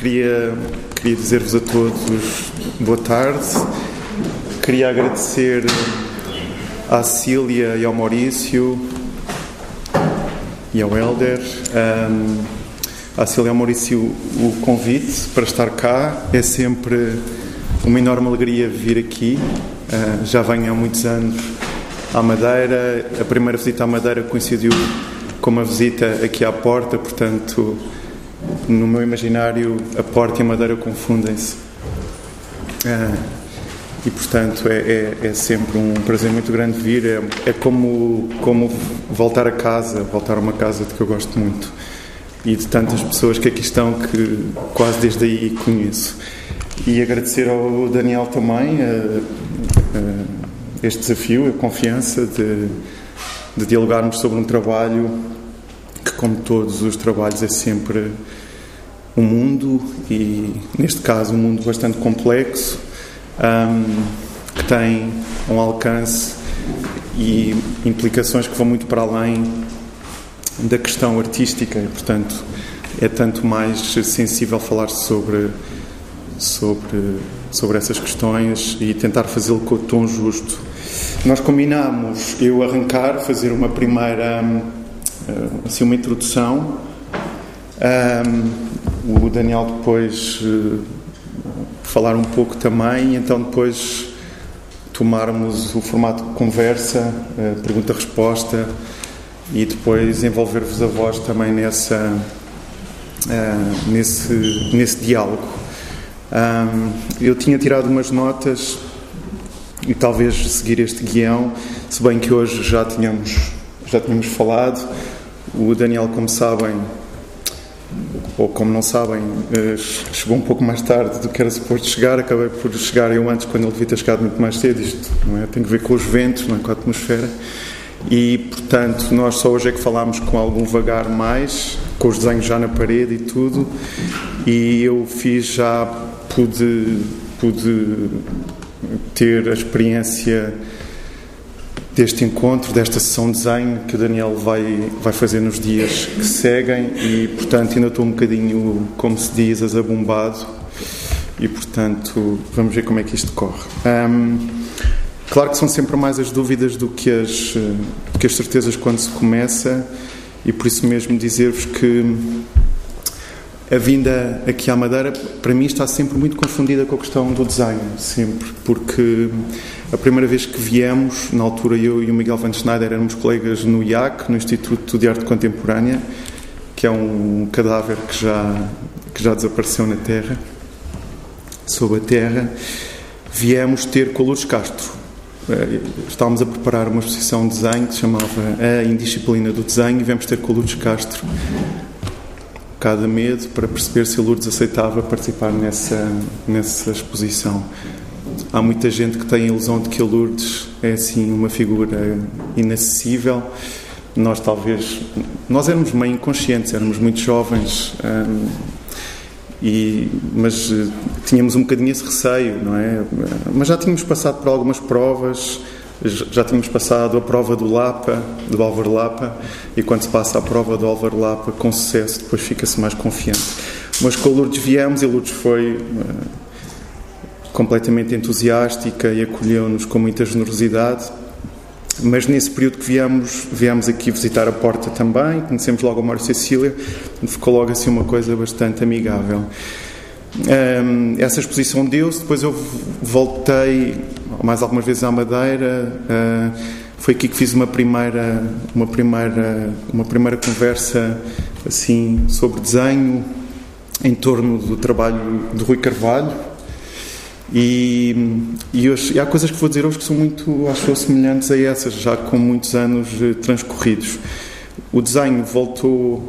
queria, queria dizer-vos a todos boa tarde. Queria agradecer à Cília e ao Maurício e ao Helder. Um, à Cília e ao Maurício o convite para estar cá. É sempre uma enorme alegria vir aqui. Uh, já venho há muitos anos à Madeira. A primeira visita à Madeira coincidiu com uma visita aqui à porta, portanto, no meu imaginário, a porta e a Madeira confundem-se. Uh, e, portanto, é, é, é, sempre um prazer muito grande vir. É, é como, como voltar a casa, voltar a uma casa de que eu gosto muito e de tantas pessoas que aqui estão que quase desde aí conheço. E agradecer ao Daniel também uh, uh, este desafio, a confiança de, de dialogarmos sobre um trabalho que, como todos os trabalhos, é sempre um mundo e, neste caso, um mundo bastante complexo um, que tem um alcance e implicações que vão muito para além da questão artística e, portanto, é tanto mais sensível falar sobre sobre sobre essas questões e tentar fazê-lo com o tom justo. Nós combinámos eu arrancar, fazer uma primeira assim uma introdução. Um, o Daniel depois uh, falar um pouco também, então depois tomarmos o formato de conversa, uh, pergunta-resposta e depois envolver-vos a voz também nessa, uh, nesse, nesse diálogo. Eu tinha tirado umas notas e talvez seguir este guião, se bem que hoje já tínhamos, já tínhamos falado. O Daniel, como sabem, ou como não sabem, eh, chegou um pouco mais tarde do que era suposto chegar. Acabei por chegar eu antes, quando ele devia ter chegado muito mais cedo. Isto não é? tem a ver com os ventos, não é? com a atmosfera. E, portanto, nós só hoje é que falámos com algum vagar mais, com os desenhos já na parede e tudo. E eu fiz já, pude, pude ter a experiência deste encontro, desta sessão de desenho que o Daniel vai, vai fazer nos dias que seguem e, portanto, ainda estou um bocadinho, como se diz, azabumbado e, portanto, vamos ver como é que isto corre. Um, Claro que são sempre mais as dúvidas do que as, do que as certezas quando se começa, e por isso mesmo dizer-vos que a vinda aqui à Madeira, para mim, está sempre muito confundida com a questão do design, sempre, porque a primeira vez que viemos, na altura eu e o Miguel Van Schneider éramos colegas no IAC, no Instituto de Arte Contemporânea, que é um cadáver que já, que já desapareceu na Terra, sob a Terra, viemos ter com a Lourdes Castro, eh, estávamos a preparar uma exposição de desenho que se chamava A Indisciplina do Desenho e viemos ter com o Lourdes Castro cada medo para perceber se a Lourdes aceitava participar nessa, nessa exposição. Há muita gente que tem a ilusão de que a Lourdes é assim uma figura inacessível. Nós talvez nós éramos meio inconscientes, éramos muito jovens. Hum, e, mas uh, tínhamos um bocadinho esse receio, não é? Mas já tínhamos passado por algumas provas, já tínhamos passado a prova do Lapa, do Álvaro Lapa, e quando se passa a prova do Álvaro Lapa com sucesso, depois fica-se mais confiante. Mas com a Lourdes viemos e a Lourdes foi uh, completamente entusiástica e acolheu-nos com muita generosidade mas nesse período que viemos, viemos aqui visitar a porta também, conhecemos logo a Mário Cecília, ficou logo assim uma coisa bastante amigável. Um, essa exposição deu-se, depois eu voltei mais algumas vezes à Madeira. Uh, foi aqui que fiz uma primeira, uma primeira, uma primeira conversa assim sobre desenho em torno do trabalho de Rui Carvalho, e, e, hoje, e, há coisas que vou dizer hoje que são muito, acho semelhantes a essas, já com muitos anos eh, transcorridos. O desenho voltou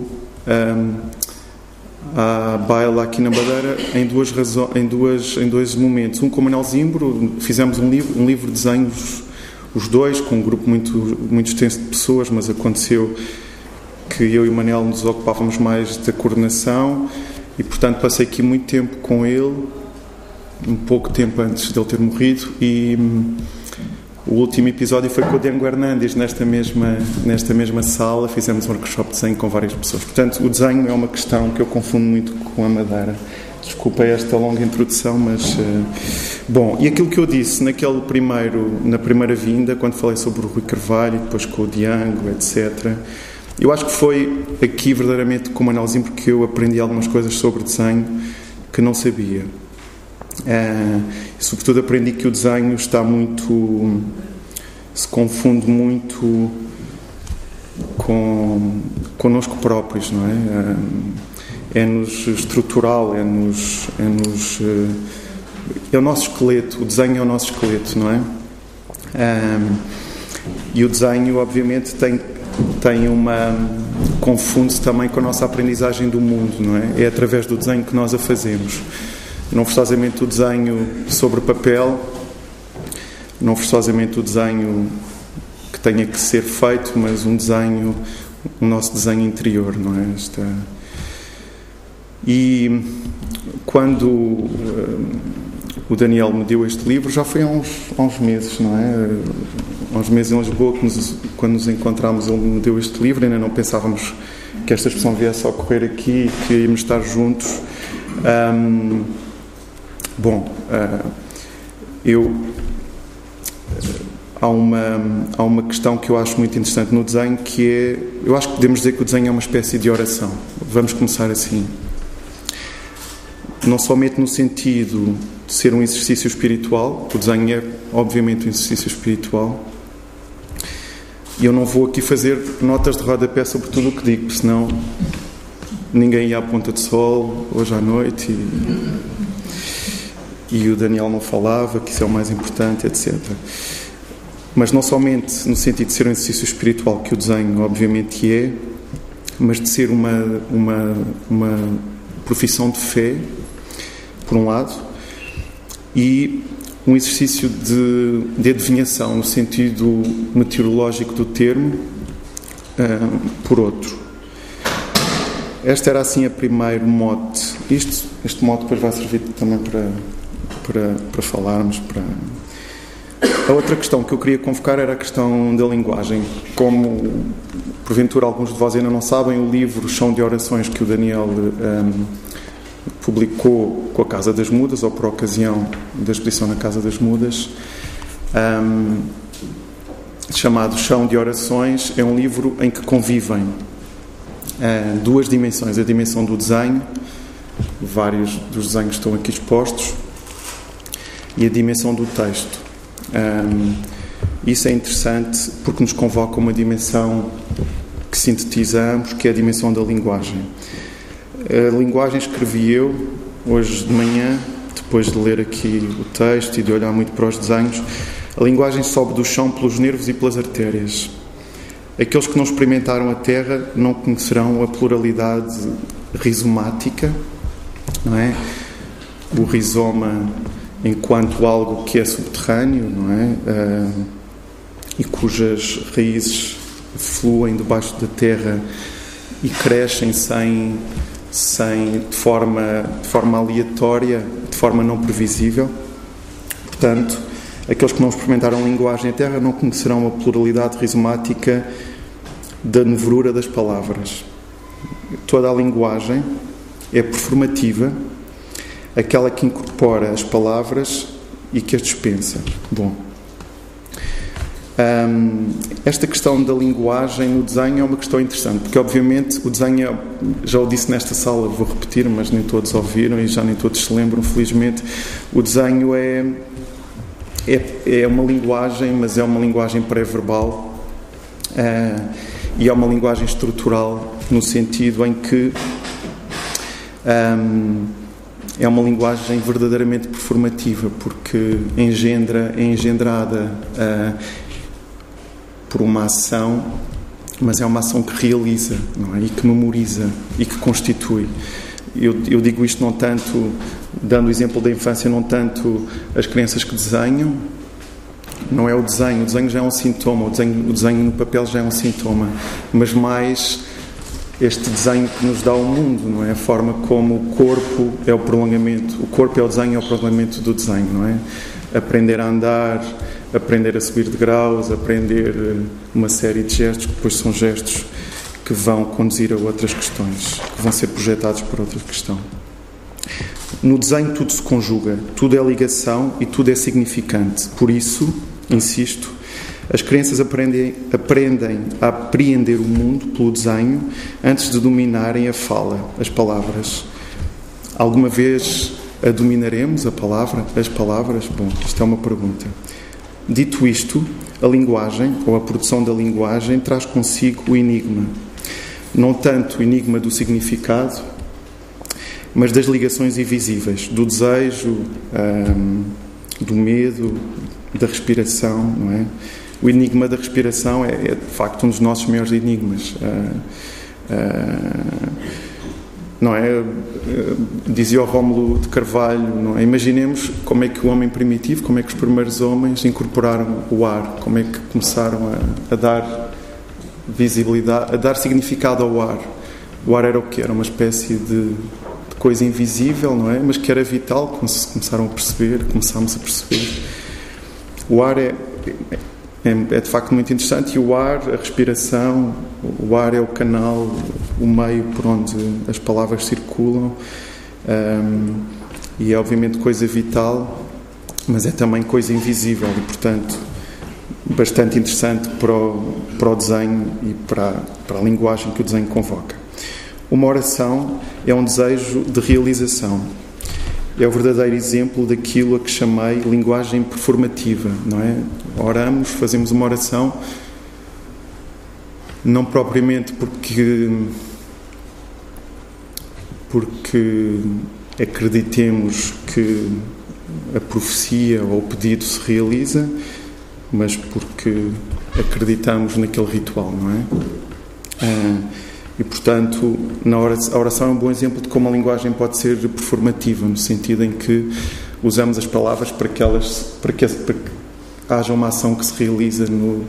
um, à baila aqui na Madeira em, duas razões, em, duas, em dois momentos. Um com o Manuel Zimbro, fizemos um livro, um livro de desenhos, os dois, com um grupo muito, muito extenso de pessoas, mas aconteceu que eu e o Manel nos ocupávamos mais da coordenação e, portanto, passei aqui muito tempo com ele um pouco tempo antes de ele ter morrido e o último episódio foi com o Dengo Hernandes nesta mesma, nesta mesma sala, fizemos um workshop de desenho com várias pessoas. Portanto, o desenho é uma questão que eu confundo muito com a Madeira. Desculpa esta longa introdução, mas uh, bom. E aquilo que eu disse naquele primeiro, na primeira vinda, quando falei sobre o Rui Carvalho, depois com o Diango, etc. Eu acho que foi aqui verdadeiramente como análise porque eu aprendi algumas coisas sobre desenho que não sabia. E, sobretudo aprendi que o desenho está muito se confunde muito com connosco próprios, não é? É-nos estrutural, é-nos. É-nos. É o nosso esqueleto, o desenho é o nosso esqueleto, não é? Um, e o desenho, obviamente, tem, tem uma. confunde-se também com a nossa aprendizagem do mundo, não é? É através do desenho que nós a fazemos. Não forçosamente o desenho sobre papel, não forçosamente o desenho que tenha que ser feito, mas um desenho, o nosso desenho interior, não é? Esta... E quando uh, o Daniel me deu este livro, já foi há uns, há uns meses, não é? Há uns meses em Lisboa, nos, quando nos encontramos, ele me deu este livro, ainda não pensávamos que esta expressão viesse a ocorrer aqui, que íamos estar juntos. Um, bom, uh, eu há uma, há uma questão que eu acho muito interessante no desenho que é, eu acho que podemos dizer que o desenho é uma espécie de oração. Vamos começar assim. Não somente no sentido de ser um exercício espiritual, o desenho é obviamente um exercício espiritual. E eu não vou aqui fazer notas de rodapé sobre tudo o que digo, senão ninguém ia à ponta de sol hoje à noite e, e o Daniel não falava, que isso é o mais importante, etc. Mas não somente no sentido de ser um exercício espiritual, que o desenho obviamente é, mas de ser uma, uma, uma profissão de fé, por um lado, e um exercício de, de adivinhação, no sentido meteorológico do termo, uh, por outro. Esta era assim a primeiro mote. Isto, este mote depois vai servir também para, para, para falarmos, para a outra questão que eu queria convocar era a questão da linguagem. Como, porventura, alguns de vós ainda não sabem, o livro Chão de Orações que o Daniel um, publicou com a Casa das Mudas, ou por ocasião da exposição na Casa das Mudas, um, chamado Chão de Orações, é um livro em que convivem uh, duas dimensões: a dimensão do desenho, vários dos desenhos estão aqui expostos, e a dimensão do texto. Um, isso é interessante porque nos convoca uma dimensão que sintetizamos, que é a dimensão da linguagem. A linguagem escrevi eu hoje de manhã, depois de ler aqui o texto e de olhar muito para os desenhos. A linguagem sobe do chão pelos nervos e pelas artérias. Aqueles que não experimentaram a Terra não conhecerão a pluralidade rizomática, não é? O rizoma enquanto algo que é subterrâneo, não é? Uh, e cujas raízes fluem debaixo da terra e crescem sem, sem de, forma, de forma aleatória, de forma não previsível. Portanto, aqueles que não experimentaram linguagem à terra não conhecerão a pluralidade rizomática da nevrura das palavras. Toda a linguagem é performativa aquela que incorpora as palavras e que as dispensa. Bom, um, esta questão da linguagem no desenho é uma questão interessante, porque obviamente o desenho, é, já o disse nesta sala, vou repetir, mas nem todos ouviram e já nem todos se lembram, felizmente, o desenho é, é, é uma linguagem, mas é uma linguagem pré-verbal uh, e é uma linguagem estrutural no sentido em que um, é uma linguagem verdadeiramente performativa, porque engendra, é engendrada uh, por uma ação, mas é uma ação que realiza, não é? E que memoriza e que constitui. Eu, eu digo isto não tanto, dando o exemplo da infância, não tanto as crianças que desenham, não é o desenho, o desenho já é um sintoma, o desenho, o desenho no papel já é um sintoma, mas mais este desenho que nos dá o mundo, não é? A forma como o corpo é o prolongamento, o corpo é o desenho, é o prolongamento do desenho, não é? Aprender a andar, aprender a subir de graus, aprender eh, uma série de gestos que depois são gestos que vão conduzir a outras questões, que vão ser projetados por outra questão. No desenho tudo se conjuga, tudo é ligação e tudo é significante. Por isso, insisto, as crianças aprendem, aprendem a apreender o mundo pelo desenho antes de dominarem a fala, as palavras. Alguma vez a dominaremos a palavra, as palavras? Bom, isto é uma pergunta. Dito isto, a linguagem, ou a produção da linguagem, traz consigo o enigma. Não tanto o enigma do significado, mas das ligações invisíveis, do desejo, hum, do medo, da respiração, não é? O enigma da respiração é, é de facto um dos nossos maiores enigmas. Uh, uh, não é? Dizia o Rómulo de Carvalho, é? Imaginemos como é que o homem primitivo, como é que os primeiros homens incorporaram o ar, como é que começaram a, a dar visibilidade, a dar significado ao ar. O ar era o que? Era uma espécie de, de, coisa invisível, não é? Mas que era vital, começaram a perceber, começámos a perceber. O ar é, é, é, de facto muito interessante. E o ar, a respiração, o ar é o canal, o meio por onde as palavras circulam. Um, e é obviamente coisa vital, mas é também coisa invisível e portanto bastante interessante para o, para o desenho e para, para a linguagem que o desenho convoca. Uma oração é um desejo de realização é o verdadeiro exemplo daquilo a que chamei linguagem performativa, não é? Oramos, fazemos uma oração, não propriamente porque porque acreditemos que a profecia ou o pedido se realiza, mas porque acreditamos naquele ritual, não é? Ah, e, portanto, na oração, a oração é um bom exemplo de como a linguagem pode ser performativa, no sentido em que usamos as palavras para que, elas, para que, para que haja uma ação que se realiza no,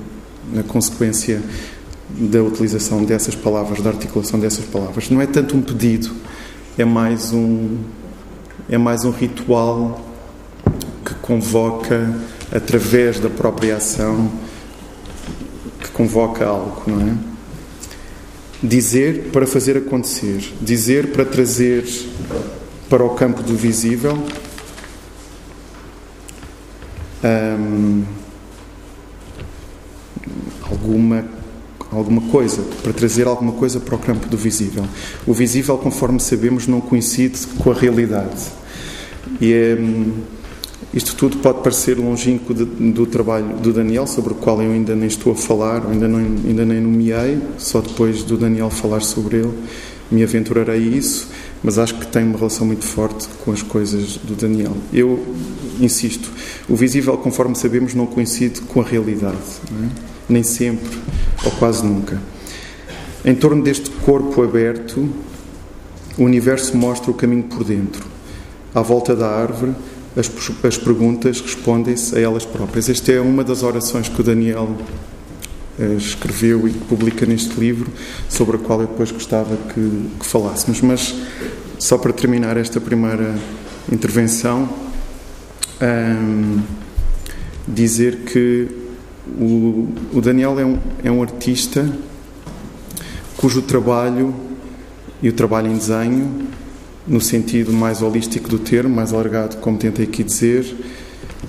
na consequência da utilização dessas palavras, da articulação dessas palavras. Não é tanto um pedido, é mais um, é mais um ritual que convoca, através da própria ação, que convoca algo, não é? Dizer para fazer acontecer, dizer para trazer para o campo do visível. Hum, alguma alguma coisa, para trazer alguma coisa para o campo do visível. O visível, conforme sabemos, não coincide com a realidade. E é, isto tudo pode parecer longínquo de, do trabalho do Daniel, sobre o qual eu ainda nem estou a falar, ainda, não, ainda nem nomeei, só depois do Daniel falar sobre ele me aventurarei a isso, mas acho que tem uma relação muito forte com as coisas do Daniel. Eu insisto, o visível, conforme sabemos, não coincide com a realidade, é? nem sempre, ou quase nunca. Em torno deste corpo aberto, o universo mostra o caminho por dentro. À volta da árvore, as, as perguntas respondem-se a elas próprias. Esta é uma das orações que o Daniel eh, escreveu e publica neste livro, sobre a qual eu depois gostava que, que falássemos. Mas, só para terminar esta primeira intervenção, dizer que o, o Daniel é um, é um artista cujo trabalho e o trabalho em desenho no sentido mais holístico do termo, mais alargado, como tentei aqui dizer,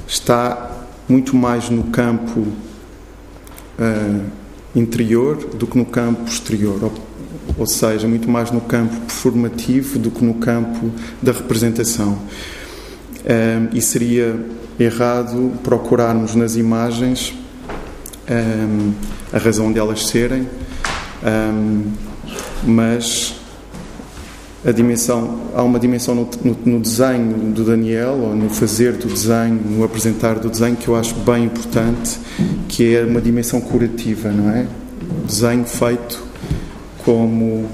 está muito mais no campo uh, interior do que no campo exterior, ou, ou, seja, muito mais no campo performativo do que no campo da representação. Uh, e seria errado procurarmos nas imagens um, a razão delas serem, um, mas a dimensão, há uma dimensão no, no, no, desenho do Daniel, ou no fazer do desenho, no apresentar do desenho, que eu acho bem importante, que é uma dimensão curativa, não é? Desenho feito como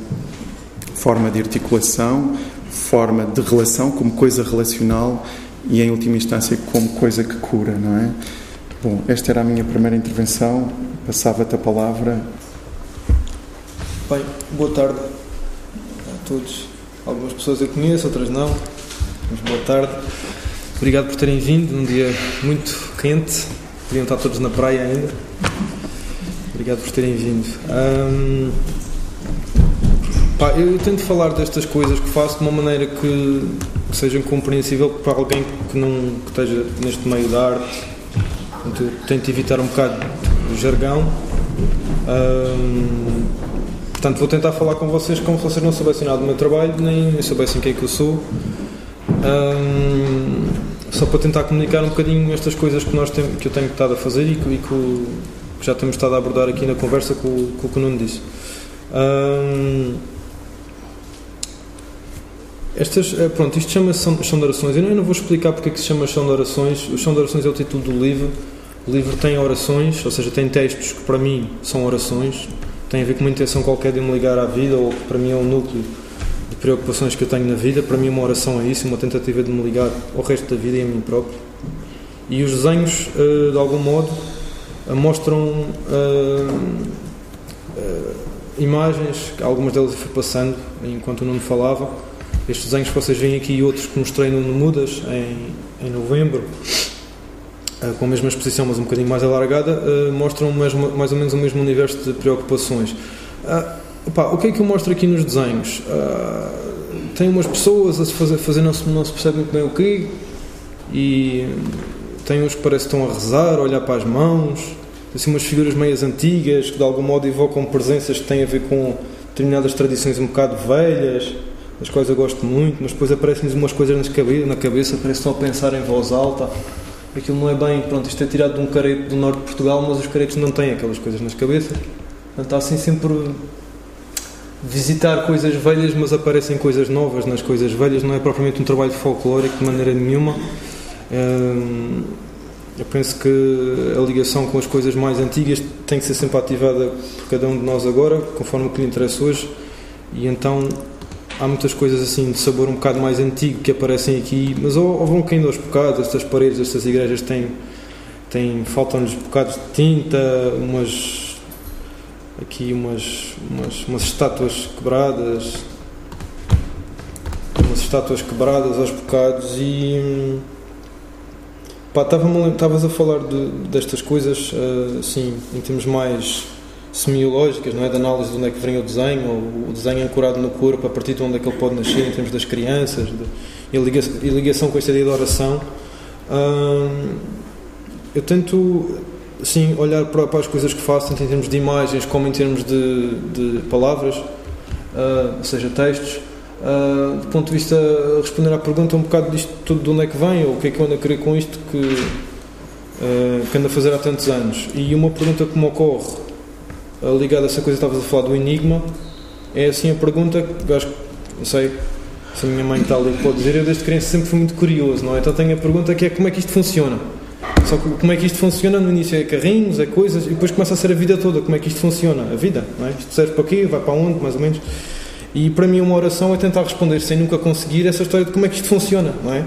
forma de articulação, forma de relação, como coisa relacional e, em última instância, como coisa que cura, não é? Bom, esta era a minha primeira intervenção. Passava-te a palavra. Bem, boa tarde a todos. Algumas pessoas eu conheço, outras não. Mas boa tarde. Obrigado por terem vindo num dia muito quente. Podiam estar todos na praia ainda. Obrigado por terem vindo. Pá, eu tento falar destas coisas que faço de uma maneira que que seja compreensível para alguém que não que esteja neste meio da arte. Portanto, eu tento evitar um bocado o jargão. Portanto, vou tentar falar com vocês como se vocês não soubessem nada do meu trabalho, nem soubessem quem é que eu sou. Um, só para tentar comunicar um bocadinho estas coisas que, nós tem, que eu tenho estado a fazer e que, e que, já temos estado a abordar aqui na conversa com, com o que o Nuno disse. Um, estas, eh, pronto, isto chama-se Chão de Orações. Não, eu não vou explicar porque é que se chama Chão de Orações. O Chão de Orações é o título do livro. O livro tem orações, ou seja, tem textos que para mim são orações, tem a ver com uma intenção qualquer de me ligar à vida, ou para mim é um núcleo de preocupações que eu tenho na vida. Para mim, uma oração é isso, uma tentativa de me ligar ao resto da vida e a mim próprio. E os desenhos, eh, de algum modo, eh, mostram imagens, algumas delas eu fui passando enquanto não me falava estes desenhos que vocês veem aqui e outros que mostrei no Mudas em, em novembro, com a mesma exposição, mas um bocadinho mais alargada, uh, mostram mais, mais, ou menos o mesmo universo de preocupações. Uh, opa, o que é que eu mostro aqui nos desenhos? tem umas pessoas a se fazer, fazer não, se, não se percebe muito bem o quê, e tem uns que parece que estão a rezar, a olhar para as mãos, assim, umas figuras meias antigas que de algum modo evocam presenças que têm a ver com determinadas tradições um bocado velhas as quais eu gosto muito, mas depois aparecem-nos umas coisas na cabeça, na cabeça parece que estão a pensar em voz alta. Aquilo não é bem, pronto, isto é tirado de um careto do norte de Portugal, mas os caretos não têm aquelas coisas nas cabeças. Portanto, está assim sempre visitar coisas velhas, mas aparecem coisas novas nas coisas velhas, não é propriamente um trabalho folclórico de maneira nenhuma. Hum, eu penso que a ligação com as coisas mais antigas tem que ser sempre ativada por cada um de nós agora, conforme o que lhe interessa hoje, e então há muitas coisas assim de sabor um bocado mais antigo que aparecem aqui, mas ou, ou vão caindo aos bocados, estas paredes, estas igrejas têm, têm faltam-lhes bocados de tinta, umas aqui umas, umas, umas estátuas quebradas, umas estátuas quebradas aos bocados e pá, estavas a falar de, destas coisas eh, assim, em termos mais semiológicas, não é? De análise de onde é que vem o desenho, ou o desenho ancorado no corpo, a partir de onde é que ele pode nascer, em termos das crianças, de, e, ligação, e ligação com esta ideia de oração. Hum, eu tento, sim, olhar para, para, as coisas que faço, tanto em termos de imagens como em termos de, de palavras, uh, ou seja, textos. Uh, do ponto de vista, responder à pergunta um bocado disto tudo de onde é que vem, ou o que é que eu ando a querer com isto que, uh, que ando a fazer há tantos anos. E uma pergunta que me ocorre ligado a essa coisa que estavas a falar do enigma, é assim a pergunta que eu acho que, não sei se a minha mãe está ali pode dizer, eu desde criança sempre fui muito curioso, não é? Então tenho a pergunta que é como é que isto funciona? Só que como é que isto funciona no início é carrinhos, é coisas, e depois começa a ser a vida toda, como é que isto funciona? A vida, não é? Isto serve para quê? Vai para onde, mais ou menos? E para mim uma oração é tentar responder sem nunca conseguir essa história de como é que isto funciona, não é?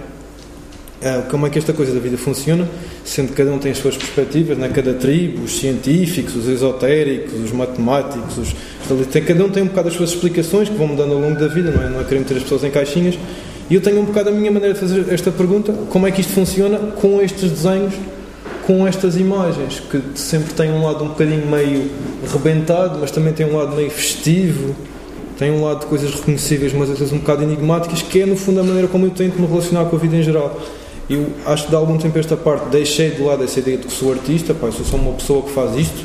É como é que esta coisa da vida funciona sendo que cada um tem as suas perspectivas, né? cada tribo, os científicos, os esotéricos, os matemáticos, os... Cada um tem um bocado as suas explicações que vão mudando ao longo da vida, não é? Não é querer meter as pessoas em caixinhas. E eu tenho um bocado a minha maneira de fazer esta pergunta: como é que isto funciona com estes desenhos, com estas imagens, que sempre têm um lado um bocadinho meio rebentado, mas também tem um lado meio festivo, tem um lado de coisas reconhecíveis, mas às vezes um bocado enigmáticas, que é no fundo a maneira como eu tento me relacionar com a vida em geral. Eu acho que de algum tempo esta parte deixei de lado essa ideia de que sou artista, pá, sou só uma pessoa que faz isto,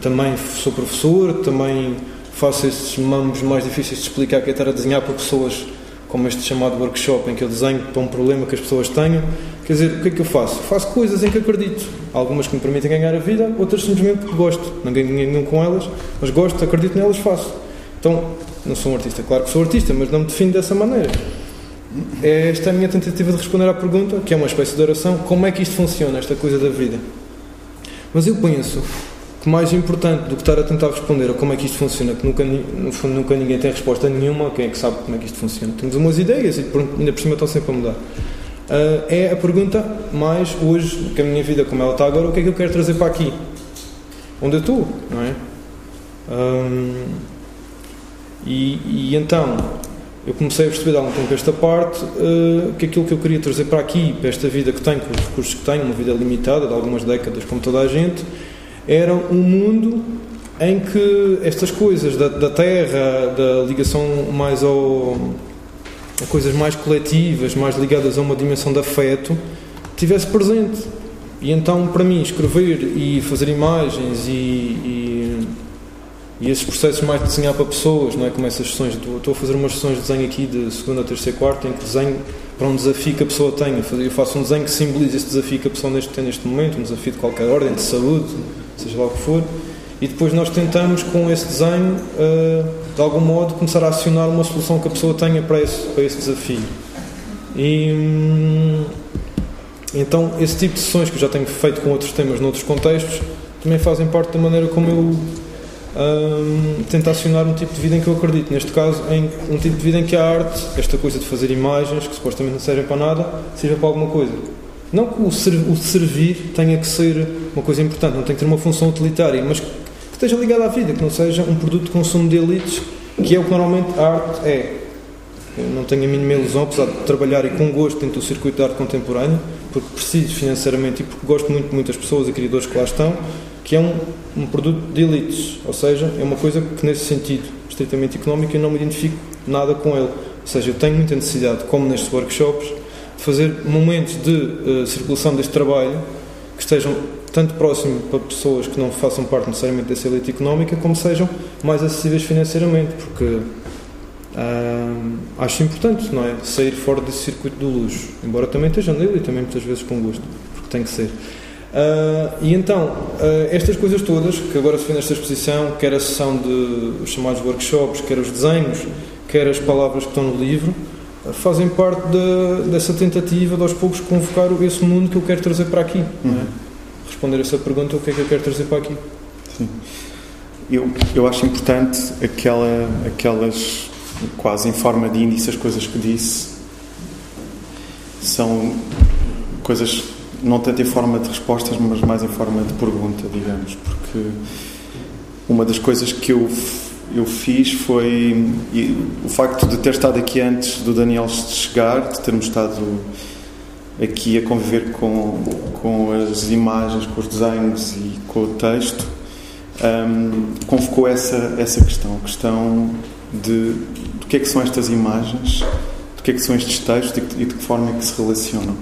também sou professor, também faço esses mamos mais difíceis de explicar que é estar a desenhar para pessoas como este chamado workshop em que eu desenho para um problema que as pessoas tenham. Quer dizer, o que é que eu faço? Faço coisas em que acredito. Algumas que me permitem ganhar a vida, outras simplesmente porque gosto. Não ganho nenhum com elas, mas gosto, acredito nelas, faço. Então, não sou um artista. Claro que sou artista, mas não me defino dessa maneira. É esta a minha tentativa de responder à pergunta, que é uma espécie de oração, como é que isto funciona, esta coisa da vida? Mas eu penso que mais importante do que estar a tentar responder a como é que isto funciona, que nunca, no fundo nunca ninguém tem resposta nenhuma, quem é que sabe como é que isto funciona? Temos umas ideias e ainda por cima estão sempre a mudar. Uh, é a pergunta mais hoje, que a minha vida como ela está agora, o que é que eu quero trazer para aqui? Onde eu estou, não é? Um, e, e então, eu comecei a perceber há um tempo esta parte, uh, que aquilo que eu queria trazer para aqui, para esta vida que tenho, com os recursos que tenho, uma vida limitada, de algumas décadas, como toda a gente, era um mundo em que estas coisas da, da terra, da ligação mais ao, a coisas mais coletivas, mais ligadas a uma dimensão de afeto, tivesse presente. E então, para mim, escrever e fazer imagens e, e, e esses processos mais de desenhar para pessoas, não é? como essas sessões, estou a fazer umas sessões de desenho aqui de segunda, terceira, quarta, em que desenho para um desafio que a pessoa tenha. Eu faço um desenho que simboliza esse desafio que a pessoa tem neste momento, um desafio de qualquer ordem, de saúde, seja lá o que for, e depois nós tentamos, com esse desenho, eh, de algum modo, começar a acionar uma solução que a pessoa tenha para esse, para esse desafio. E hum, então, esse tipo de sessões que eu já tenho feito com outros temas, noutros contextos, também fazem parte da maneira como eu um, tento acionar um tipo de vida em que eu acredito. Neste caso, em um tipo de vida em que a arte, esta coisa de fazer imagens, que supostamente não servem para nada, seja para alguma coisa. Não que o, ser, o servir tenha que ser uma coisa importante, não tem que ter uma função utilitária, mas que esteja ligada à vida, que não seja um produto de consumo de elites, que é o que normalmente a arte é. Eu não tenho a mínima ilusão, apesar de trabalhar e com gosto dentro do circuito de arte contemporânea, porque preciso financeiramente e porque gosto muito de muitas pessoas e criadores que lá estão, que é um, um produto de elites, ou seja, é uma coisa que nesse sentido estritamente económico eu não me identifico nada com ele. Ou seja, eu tenho muita necessidade, como nestes workshops, de fazer momentos de uh, circulação deste trabalho que estejam tanto próximo para pessoas que não façam parte necessariamente dessa elite económica, como sejam mais acessíveis financeiramente, porque acho importante, não é? Sair fora desse circuito do luxo, embora também esteja nele e também muitas vezes com gosto, porque tem que ser. Uh, e então, uh, estas coisas todas, que agora se vê nesta exposição, quer a sessão de os chamados workshops, quer os desenhos, quer as palavras que estão no livro, uh, fazem parte de, dessa tentativa de aos poucos convocar esse mundo que eu quero trazer para aqui. É? Uhum. Responder essa pergunta, o que é que eu quero trazer para aqui? Sim. Eu, eu acho importante aquela, aquelas quase em forma de índice, as coisas que disse são coisas não tanto em forma de respostas, mas mais em forma de pergunta, digamos, porque uma das coisas que eu eu fiz foi o facto de ter estado aqui antes do Daniel chegar, de termos estado aqui a conviver com, com as imagens, com os desenhos e com o texto, um, convocou essa, essa questão, a questão de que é que são estas imagens, do que é que são estes textos e de que forma é que se relacionam.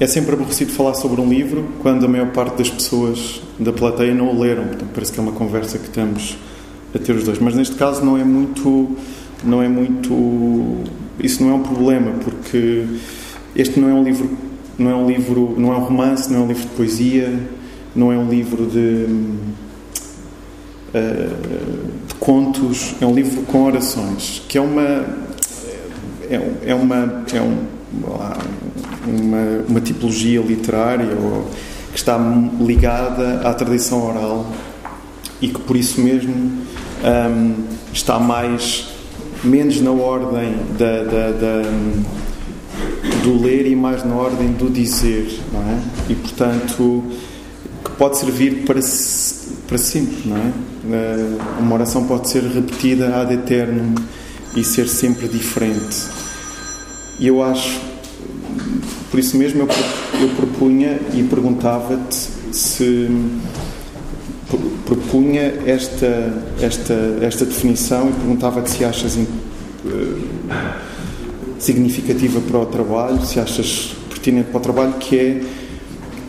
É sempre aborrecido falar sobre um livro quando a maior parte das pessoas da plateia não o leram. Portanto, parece que é uma conversa que estamos a ter os dois. Mas neste caso não é muito, não é muito, isso não é um problema porque este não é um livro, não é um livro, não é um romance, não é um livro de poesia, não é um livro de eh, de contos, é um livro com orações, que é uma é, é uma é um, uma, uma tipologia literária ou, que está ligada à tradição oral e que por isso mesmo um, está mais menos na ordem da, da, da, do ler e mais na ordem do dizer, não é? E portanto que pode servir para para sempre, não é? Eh, uma oração pode ser repetida ad eternum e ser sempre diferente. E eu acho, por isso mesmo, eu, eu propunha e perguntava-te se propunha esta, esta, esta definição e perguntava-te se achas eh, significativa para o trabalho, se achas pertinente para o trabalho, que é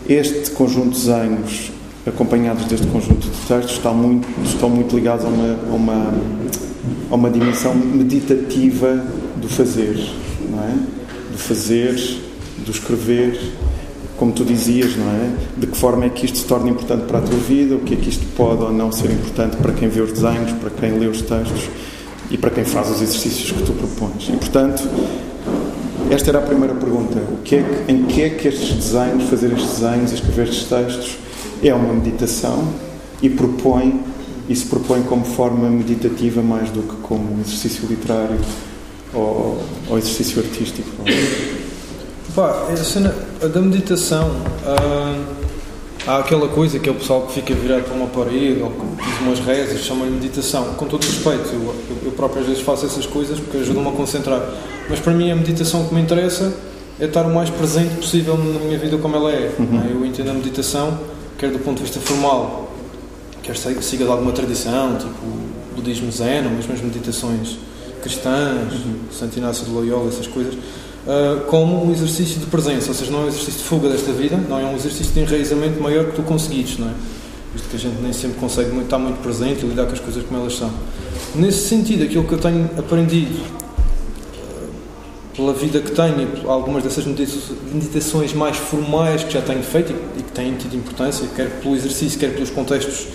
este conjunto de desenhos acompanhados deste conjunto de textos, estão muito, estão muito ligados a uma, a uma, a uma dimensão meditativa do fazer, não é? Do fazer, do escrever, como tu dizias, não é? De que forma é que isto se torna importante para a tua vida, o que é que isto pode ou não ser importante para quem vê os desenhos, para quem lê os textos e para quem faz os exercícios que tu propões. E, portanto, esta era a primeira pergunta. O que é que, em que é que estes desenhos, fazer estes desenhos, escrever estes textos, é uma meditação e propõe e se propõe como forma meditativa mais do que como exercício literário ou, ou exercício artístico. Pá, a cena da meditação hum, há aquela coisa que é o pessoal que fica virado para uma parede ou que diz umas rezas, chama-lhe meditação. Com todo respeito, eu, eu próprio às vezes faço essas coisas porque ajudam-me a concentrar. Mas para mim a meditação que me interessa é estar o mais presente possível na minha vida como ela é. Uhum. Eu entendo a meditação quer do ponto de vista formal, quer siga de alguma tradição, tipo budismo zen, ou mesmo as meditações cristãs, uhum. Santo Inácio de Loyola, essas coisas, uh, como um exercício de presença, ou seja, não é um exercício de fuga desta vida, não é um exercício de enraizamento maior que tu conseguires, não é? Visto que a gente nem sempre consegue estar muito presente e lidar com as coisas como elas são. Nesse sentido, aquilo que eu tenho aprendido pela vida que tenho e algumas dessas meditações mais formais que já tenho feito e que têm tido importância, quer pelo exercício, quer pelos contextos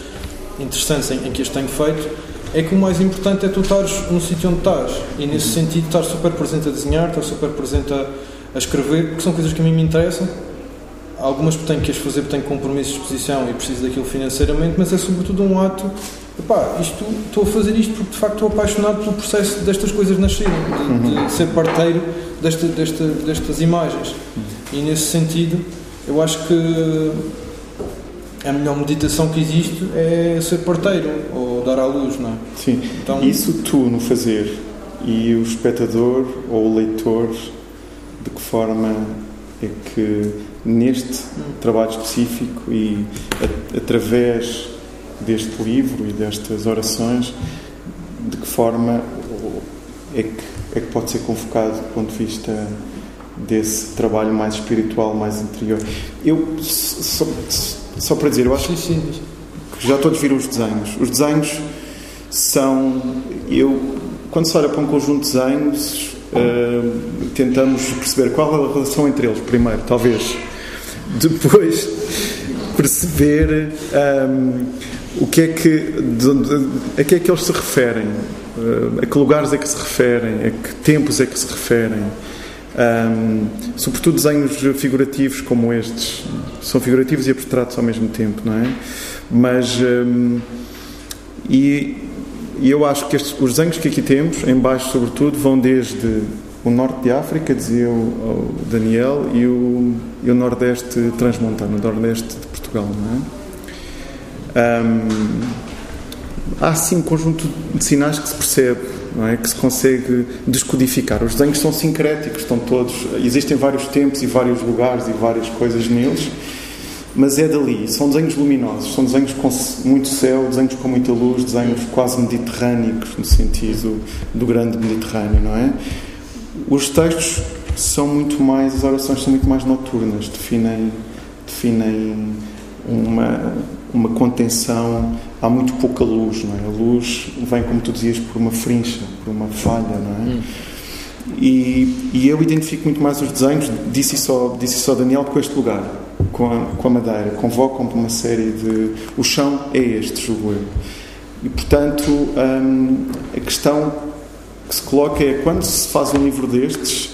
interessantes em que as tenho feito, é que o mais importante é tu estares no sítio onde estás e nesse sentido estar super presente a desenhar, estar super presente a, a escrever, porque são coisas que a mim me interessam. Algumas tenho que as fazer porque tenho compromissos de exposição e preciso daquilo financeiramente, mas é sobretudo um ato Epá, isto, estou a fazer isto porque de facto estou apaixonado pelo processo destas coisas nascerem, de, de, uhum. ser parteiro desta, desta, destas imagens. E nesse sentido, eu acho que a melhor meditação que existe é ser parteiro ou dar à luz, não é? Sim. Então, Isso tu no fazer e o espectador ou o leitor, de que forma é que neste trabalho específico e a, através deste livro e destas orações, de que forma é que, é que pode ser convocado do ponto de vista desse trabalho mais espiritual, mais interior. Eu, só, só para dizer, eu acho que já todos viram os desenhos. Os desenhos são. Eu, quando se olha para um conjunto de desenhos, uh, tentamos perceber qual é a relação entre eles, primeiro, talvez. Depois, perceber. Um, o que é que, de, a que é que eles se referem? Uh, a que lugares é que se referem? A que tempos é que se referem? Um, sobretudo desenhos figurativos como estes. São figurativos e abstratos ao mesmo tempo, não é? Mas. Um, e, e, eu acho que estes, os desenhos que aqui temos, em baixo sobretudo, vão desde o norte de África, dizia o, o Daniel, e o, e o nordeste transmontano, o nordeste de Portugal, não é? há sim um conjunto de sinais que se percebe, não é? que se consegue descodificar. Os desenhos são sincréticos, estão todos. Existem vários tempos e vários lugares e várias coisas neles, mas é dali. São desenhos luminosos, são desenhos com muito céu, desenhos com muita luz, desenhos quase mediterrâneos, no sentido do grande Mediterrâneo, não é? Os textos são muito mais, as orações são muito mais noturnas, definem, definem uma uma contenção, há muito pouca luz, não é? A luz vem, como tu dizias, por uma frincha, por uma falha, não é? Hum. E, e, eu identifico muito mais os desenhos, disse só, disse só Daniel, com este lugar, com a, com a madeira. Convocam-me uma série de. O chão é este, julgo eu. E, portanto, hum, a questão que se coloca é quando se faz um livro destes,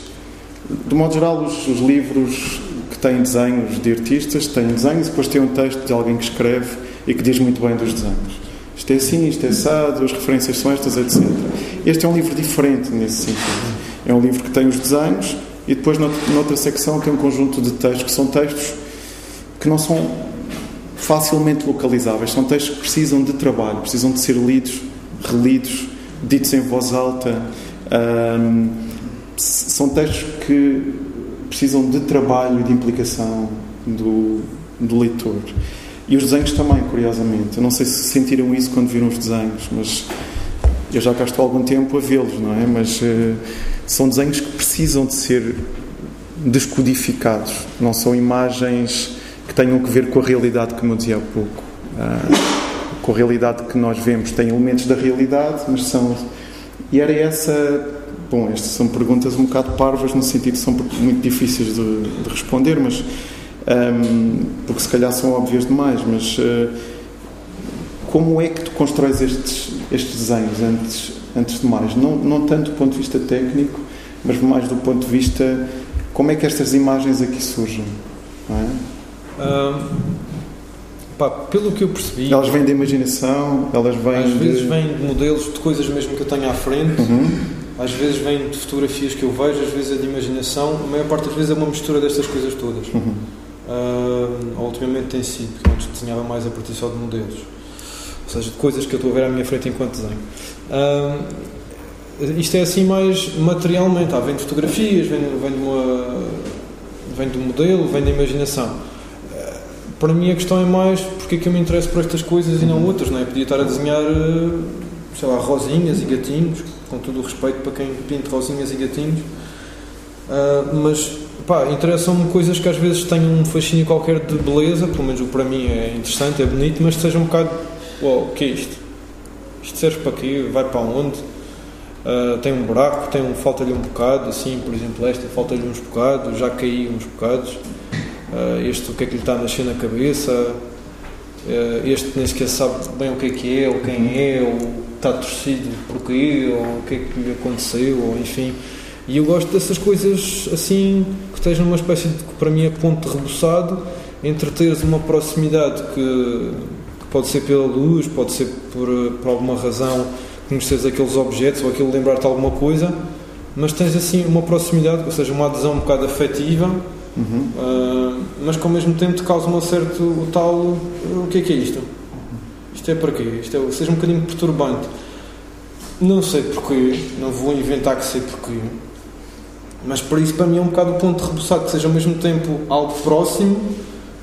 de modo geral, os, os livros tem desenhos de artistas, tem desenhos e depois tem um texto de alguém que escreve e que diz muito bem dos desenhos. Isto é assim, isto é assado, as referências são estas, etc. Este é um livro diferente nesse sentido. É um livro que tem os desenhos e depois, noutra secção, tem um conjunto de textos que são textos que não são facilmente localizáveis. São textos que precisam de trabalho, precisam de ser lidos, relidos, ditos em voz alta. Um, são textos que precisam de trabalho e de implicação do, do leitor. E os desenhos também, curiosamente. Eu não sei se sentiram isso quando viram os desenhos, mas eu já cá estou há algum tempo a vê-los, não é? Mas uh, são desenhos que precisam de ser descodificados. Não são imagens que tenham que ver com a realidade, como eu dizia há pouco. Uh, com a realidade que nós vemos. Tem elementos da realidade, mas são. E era essa Bom, estas são perguntas um bocado parvas, no sentido que são muito difíceis de, de responder, mas. Um, porque se calhar são óbvias demais, mas. Uh, como é que tu constróis estes, estes desenhos, antes, antes de mais? Não, não tanto do ponto de vista técnico, mas mais do ponto de vista. Como é que estas imagens aqui surgem? É? Um, pá, pelo que eu percebi. Elas vêm da imaginação, elas vêm. Às de... vezes vêm de modelos de coisas mesmo que eu tenho à frente. Uhum às vezes vem de fotografias que eu vejo, às vezes é de imaginação, a maior parte das vezes é uma mistura destas coisas todas. Uhum. Uh, ultimamente tem sido, porque antes desenhava mais a partir só de modelos, ou seja, de coisas que eu estou a ver à minha frente enquanto desenho. Uh, isto é assim mais materialmente, ah, vem de fotografias, vem, vem, de uma, vem do modelo, vem da imaginação. Uh, para mim a questão é mais porque é que eu me interesso por estas coisas e não outras, não é? Podia estar a desenhar, sei lá, rosinhas e gatinhos, com todo o respeito para quem pinta rosinhas e gatinhos. Uh, mas interessam-me coisas que às vezes têm um fascínio qualquer de beleza, pelo menos para mim é interessante, é bonito, mas que seja um bocado, uau, o que é isto? Isto serve para quê? Vai para onde? Uh, tem um buraco, tem um, falta-lhe um bocado, assim, por exemplo, esta falta-lhe uns bocados, já caí uns bocados. Uh, este o que é que lhe está a nascer na cabeça? Uh, este nem sequer sabe bem o que é que é, ou quem é, ou está torcido porquê, ou o que é que lhe aconteceu, ou enfim. E eu gosto dessas coisas assim, que estejam numa espécie de, que para mim é ponto de reboçado, entre teres uma proximidade que, que pode ser pela luz, pode ser por, por alguma razão conheceres aqueles objetos ou aquilo lembrar-te alguma coisa, mas tens assim uma proximidade, ou seja, uma adesão um bocado afetiva, uhum. uh, mas que ao mesmo tempo te causa um certo o tal o que é que é isto? Isto é para quê? Isto é, seja um bocadinho perturbante. Não sei porquê, não vou inventar que sei porquê, mas para isso para mim é um bocado o ponto de reboçado, que seja ao mesmo tempo algo próximo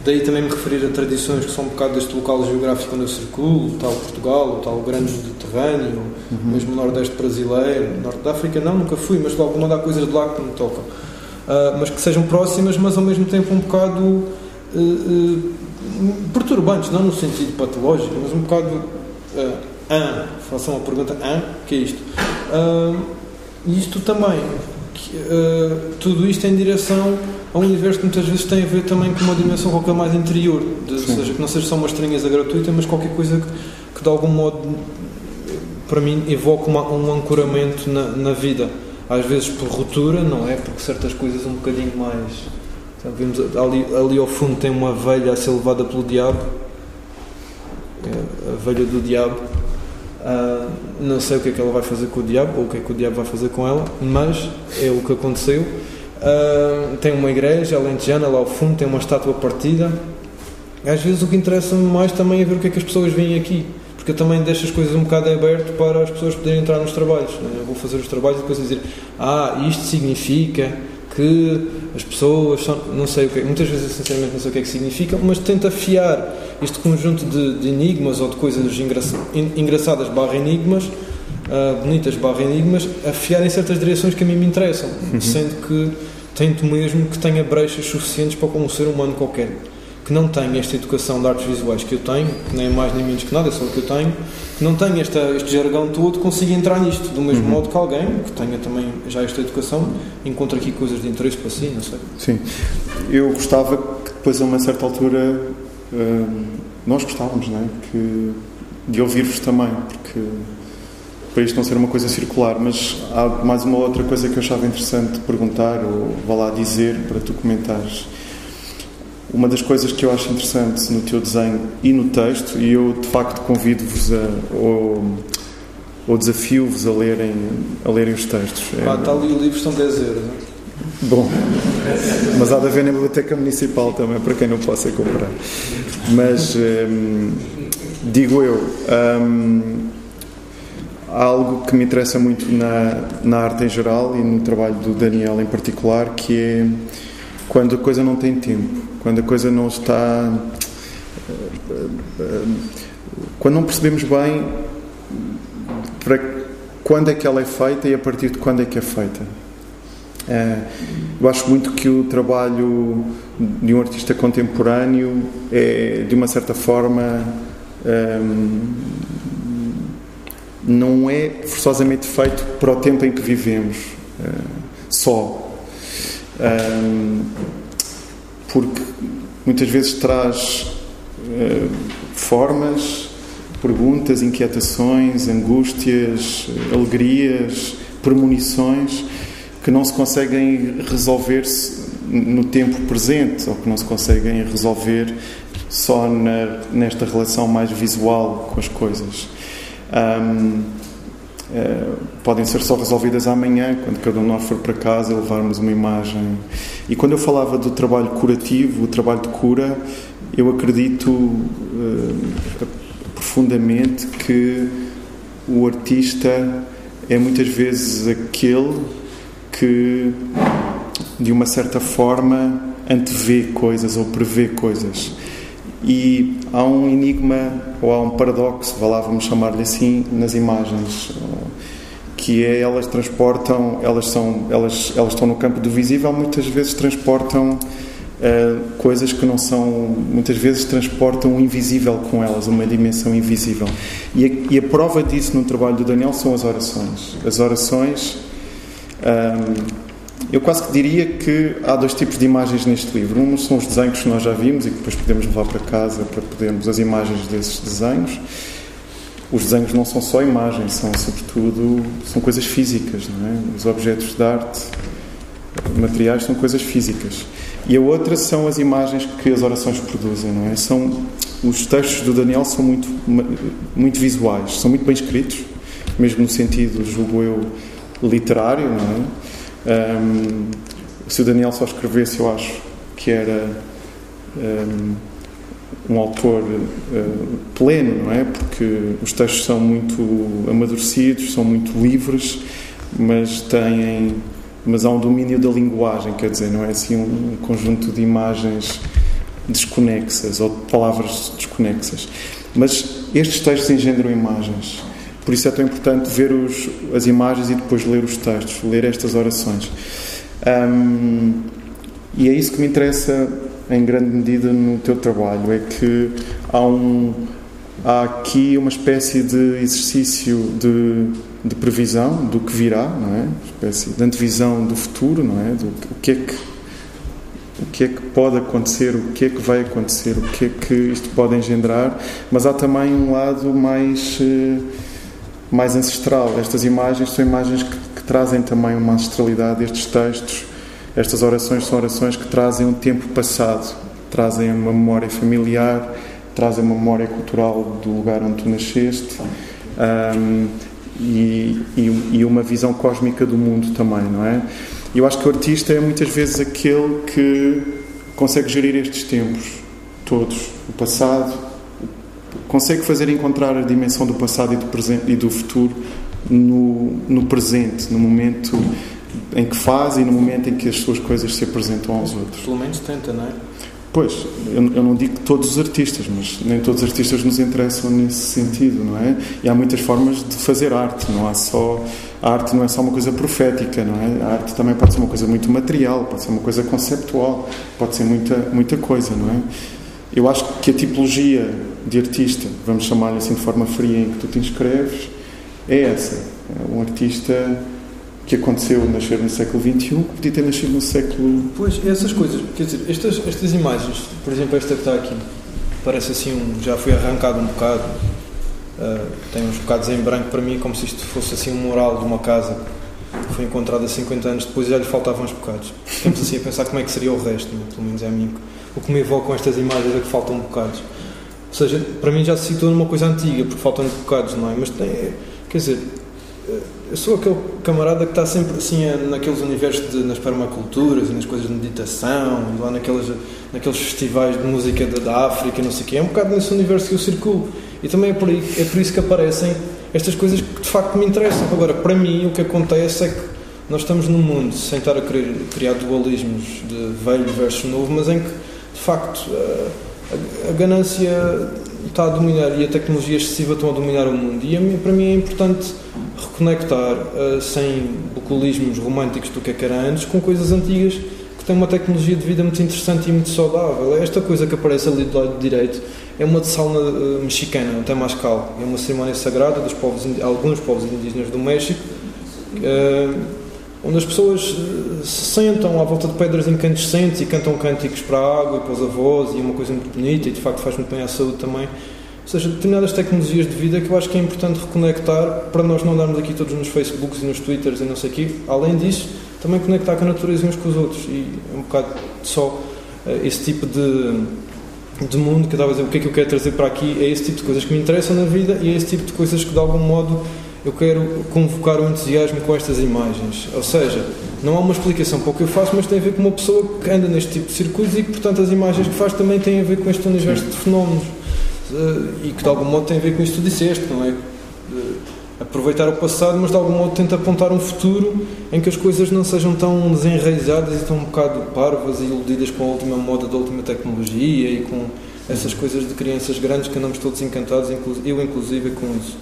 Daí também me referir a tradições que são um bocado deste local geográfico onde eu circulo, tal Portugal, o tal grande Mediterrâneo, uhum. mesmo o Nordeste brasileiro, Norte da África, não, nunca fui, mas logo há coisas de lá que me tocam. Uh, mas que sejam próximas, mas ao mesmo tempo um bocado uh, uh, perturbantes, não no sentido patológico, mas um bocado. Uh, ah, façam uma pergunta: ah, que é isto? E isto também, tudo isto em direção a um universo que muitas vezes tem a ver também com uma dimensão qualquer mais interior, de, ou seja, que não seja só uma estranheza gratuita, mas qualquer coisa que, que de algum modo, para mim, evoca uma, um ancoramento na, na, vida. Às vezes por ruptura, não é? Porque certas coisas um bocadinho mais. Vimos ali, ali ao fundo tem uma velha a ser levada pelo diabo, é a velha do diabo. Uh, não sei o que é que ela vai fazer com o diabo ou o que é que o diabo vai fazer com ela, mas é o que aconteceu. Uh, tem uma igreja alentejana lá ao fundo, tem uma estátua partida. Às vezes o que interessa-me mais também é ver o que é que as pessoas veem aqui, porque eu também deixo as coisas um bocado aberto para as pessoas poderem entrar nos trabalhos. Né? Eu vou fazer os trabalhos e depois dizer: Ah, isto significa que as pessoas são. Não sei o que Muitas vezes, sinceramente, não sei o que é que significa, mas tento afiar este conjunto de, de enigmas ou de coisas engraçadas barra enigmas uh, bonitas barra enigmas afiar em certas direções que a mim me interessam, uhum. sendo que tento mesmo que tenha brechas suficientes para como um ser humano qualquer que não tenha esta educação de artes visuais que eu tenho, que nem é mais nem menos que nada, é só o que eu tenho, que não tenha esta, este jargão todo, consiga entrar nisto, do mesmo uhum. modo que alguém que tenha também já esta educação encontra aqui coisas de interesse para si, não sei. Sim, eu gostava que depois a uma certa altura uh, nós gostávamos, não é? Que, de ouvir-vos também, porque para isto não ser uma coisa circular, mas há mais uma outra coisa que eu achava interessante perguntar ou vá lá dizer para tu comentares. Uma das coisas que eu acho interessante no teu desenho e no texto, e eu de facto convido-vos a, ou, ou desafio-vos a lerem, a lerem os textos. Ah, está ali o livro, são 10 euros. Bom, mas há de haver na Biblioteca Municipal também, para quem não possa comprar. Mas, hum, digo eu, hum, algo que me interessa muito na, na arte em geral e no trabalho do Daniel em particular, que é quando a coisa não tem tempo, quando a coisa não está. Quando não percebemos bem para quando é que ela é feita e a partir de quando é que é feita. É, eu acho muito que o trabalho de um artista contemporâneo é, de uma certa forma, hum, não é forçosamente feito para o tempo em que vivemos uh, só. Um, porque muitas vezes traz uh, formas, perguntas, inquietações, angústias, alegrias, premonições que não se conseguem resolver -se no tempo presente ou que não se conseguem resolver só na, nesta relação mais visual com as coisas. Um, podem ser só resolvidas amanhã, quando cada um de nós for para casa levarmos uma imagem. E quando eu falava do trabalho curativo, o trabalho de cura, eu acredito uh, profundamente que o artista é muitas vezes aquele que, de uma certa forma, antevê coisas ou prevê coisas. E há um enigma ou há um paradoxo, vá lá, vamos chamar-lhe assim, nas imagens, que é elas transportam, elas são, elas, elas estão no campo do visível, muitas vezes transportam uh, coisas que não são, muitas vezes transportam o invisível com elas, uma dimensão invisível. E a, e a prova disso no trabalho do Daniel são as orações. As orações, um, ehm, eu quase que diria que há dois tipos de imagens neste livro. Um são os desenhos que nós já vimos e que depois podemos levar para casa para podermos as imagens desses desenhos os desenhos não são só imagens, são sobretudo são coisas físicas, não é? Os objetos de arte, materiais são coisas físicas. E a outra são as imagens que as orações produzem, não é? São os textos do Daniel são muito muito visuais, são muito bem escritos, mesmo no sentido, julgo eu, literário, não é? Um, se o Daniel só escrevesse, eu acho que era um, um autor uh, pleno, não é? Porque os textos são muito amadurecidos, são muito livres, mas têm mas há um domínio da linguagem, quer dizer, não é assim um, conjunto de imagens desconexas ou de palavras desconexas. Mas estes textos engendram imagens. Por isso é tão importante ver os, as imagens e depois ler os textos, ler estas orações. Um, e é isso que me interessa em grande medida no teu trabalho, é que há, um, há aqui uma espécie de exercício de, de previsão do que virá, não é? Uma espécie de antevisão do futuro, não é? Do o que é que o que é que pode acontecer, o que é que vai acontecer, o que é que isto pode engendrar, mas há também um lado mais eh, mais ancestral. Estas imagens são imagens que, que trazem também uma ancestralidade destes textos estas orações são orações que trazem um tempo passado, trazem uma memória familiar, trazem uma memória cultural do lugar onde tu nasceste um, e, e, e, uma visão cósmica do mundo também, não é? Eu acho que o artista é muitas vezes aquele que consegue gerir estes tempos todos, o passado, consegue fazer encontrar a dimensão do passado e do, presente, e do futuro no, no presente, no momento em que faz e no momento em que as suas coisas se apresentam aos outros. Pelo menos tenta, não é? Pois, eu, eu não digo todos os artistas, mas nem todos os artistas nos interessam nesse sentido, não é? E há muitas formas de fazer arte, não há só. A arte não é só uma coisa profética, não é? A arte também pode ser uma coisa muito material, pode ser uma coisa conceptual, pode ser muita, muita coisa, não é? Eu acho que a tipologia de artista, vamos chamar-lhe assim de forma fria, em que tu te inscreves, é essa. É um artista que aconteceu nascer no século XXI que podia ter nascido no século. Pois, essas coisas, quer dizer, estas, estas imagens, por exemplo, esta que está aqui, parece assim, um, já foi arrancado um bocado, uh, tem uns bocados em branco para mim, como se isto fosse assim um mural de uma casa que foi encontrada 50 anos depois e já lhe faltavam uns bocados. Ficamos assim a pensar como é que seria o resto, né? pelo menos é a mim. O que me evoca com estas imagens é que faltam bocados. Ou seja, para mim já se citou numa coisa antiga, porque faltam bocados, não é? Mas tem, quer dizer, eu sou aquele camarada que está sempre assim naqueles universos de, nas permaculturas e nas coisas de meditação, lá naqueles, naqueles festivais de música da, da África, não sei o quê. É um bocado nesse universo que eu circulo. E também é por, aí, é por isso que aparecem estas coisas que de facto me interessam. Agora, para mim, o que acontece é que nós estamos num mundo, sem estar a querer criar dualismos de velho versus novo, mas em que, de facto, a, a ganância está a dominar e a tecnologia excessiva estão a dominar o mundo. E para mim é importante reconectar, uh, sem bucolismos românticos do que, é que era antes, com coisas antigas que têm uma tecnologia de vida muito interessante e muito saudável. Esta coisa que aparece ali do lado direito é uma de sauna uh, mexicana, um Temascal. É uma cerimónia sagrada dos povos, alguns povos indígenas do México, uh, onde as pessoas se sentam à volta de pedras incandescentes e cantam cânticos para a água e para os avós, e é uma coisa muito bonita e de facto faz muito bem à saúde também. Ou seja, determinadas tecnologias de vida que eu acho que é importante reconectar para nós não andarmos aqui todos nos Facebooks e nos Twitters e não sei o quê. Além disso, também conectar com a natureza uns com os outros. E é um bocado só uh, esse tipo de, de mundo que eu estava a dizer, o que é que eu quero trazer para aqui, é esse tipo de coisas que me interessam na vida e é esse tipo de coisas que de algum modo eu quero convocar o entusiasmo com estas imagens. Ou seja, não há uma explicação para o que eu faço, mas tem a ver com uma pessoa que anda neste tipo de circuitos e que, portanto, as imagens que faz também têm a ver com este universo de fenómenos. Eh, e que de algum modo tem a ver com isso que tu disseste, não é? aproveitar o passado, mas de algum modo tenta apontar um futuro em que as coisas não sejam tão desenraizadas e tão um bocado parvas e iludidas com a última moda da última tecnologia e com essas coisas de crianças grandes que andamos todos encantados, eu inclusive com isso.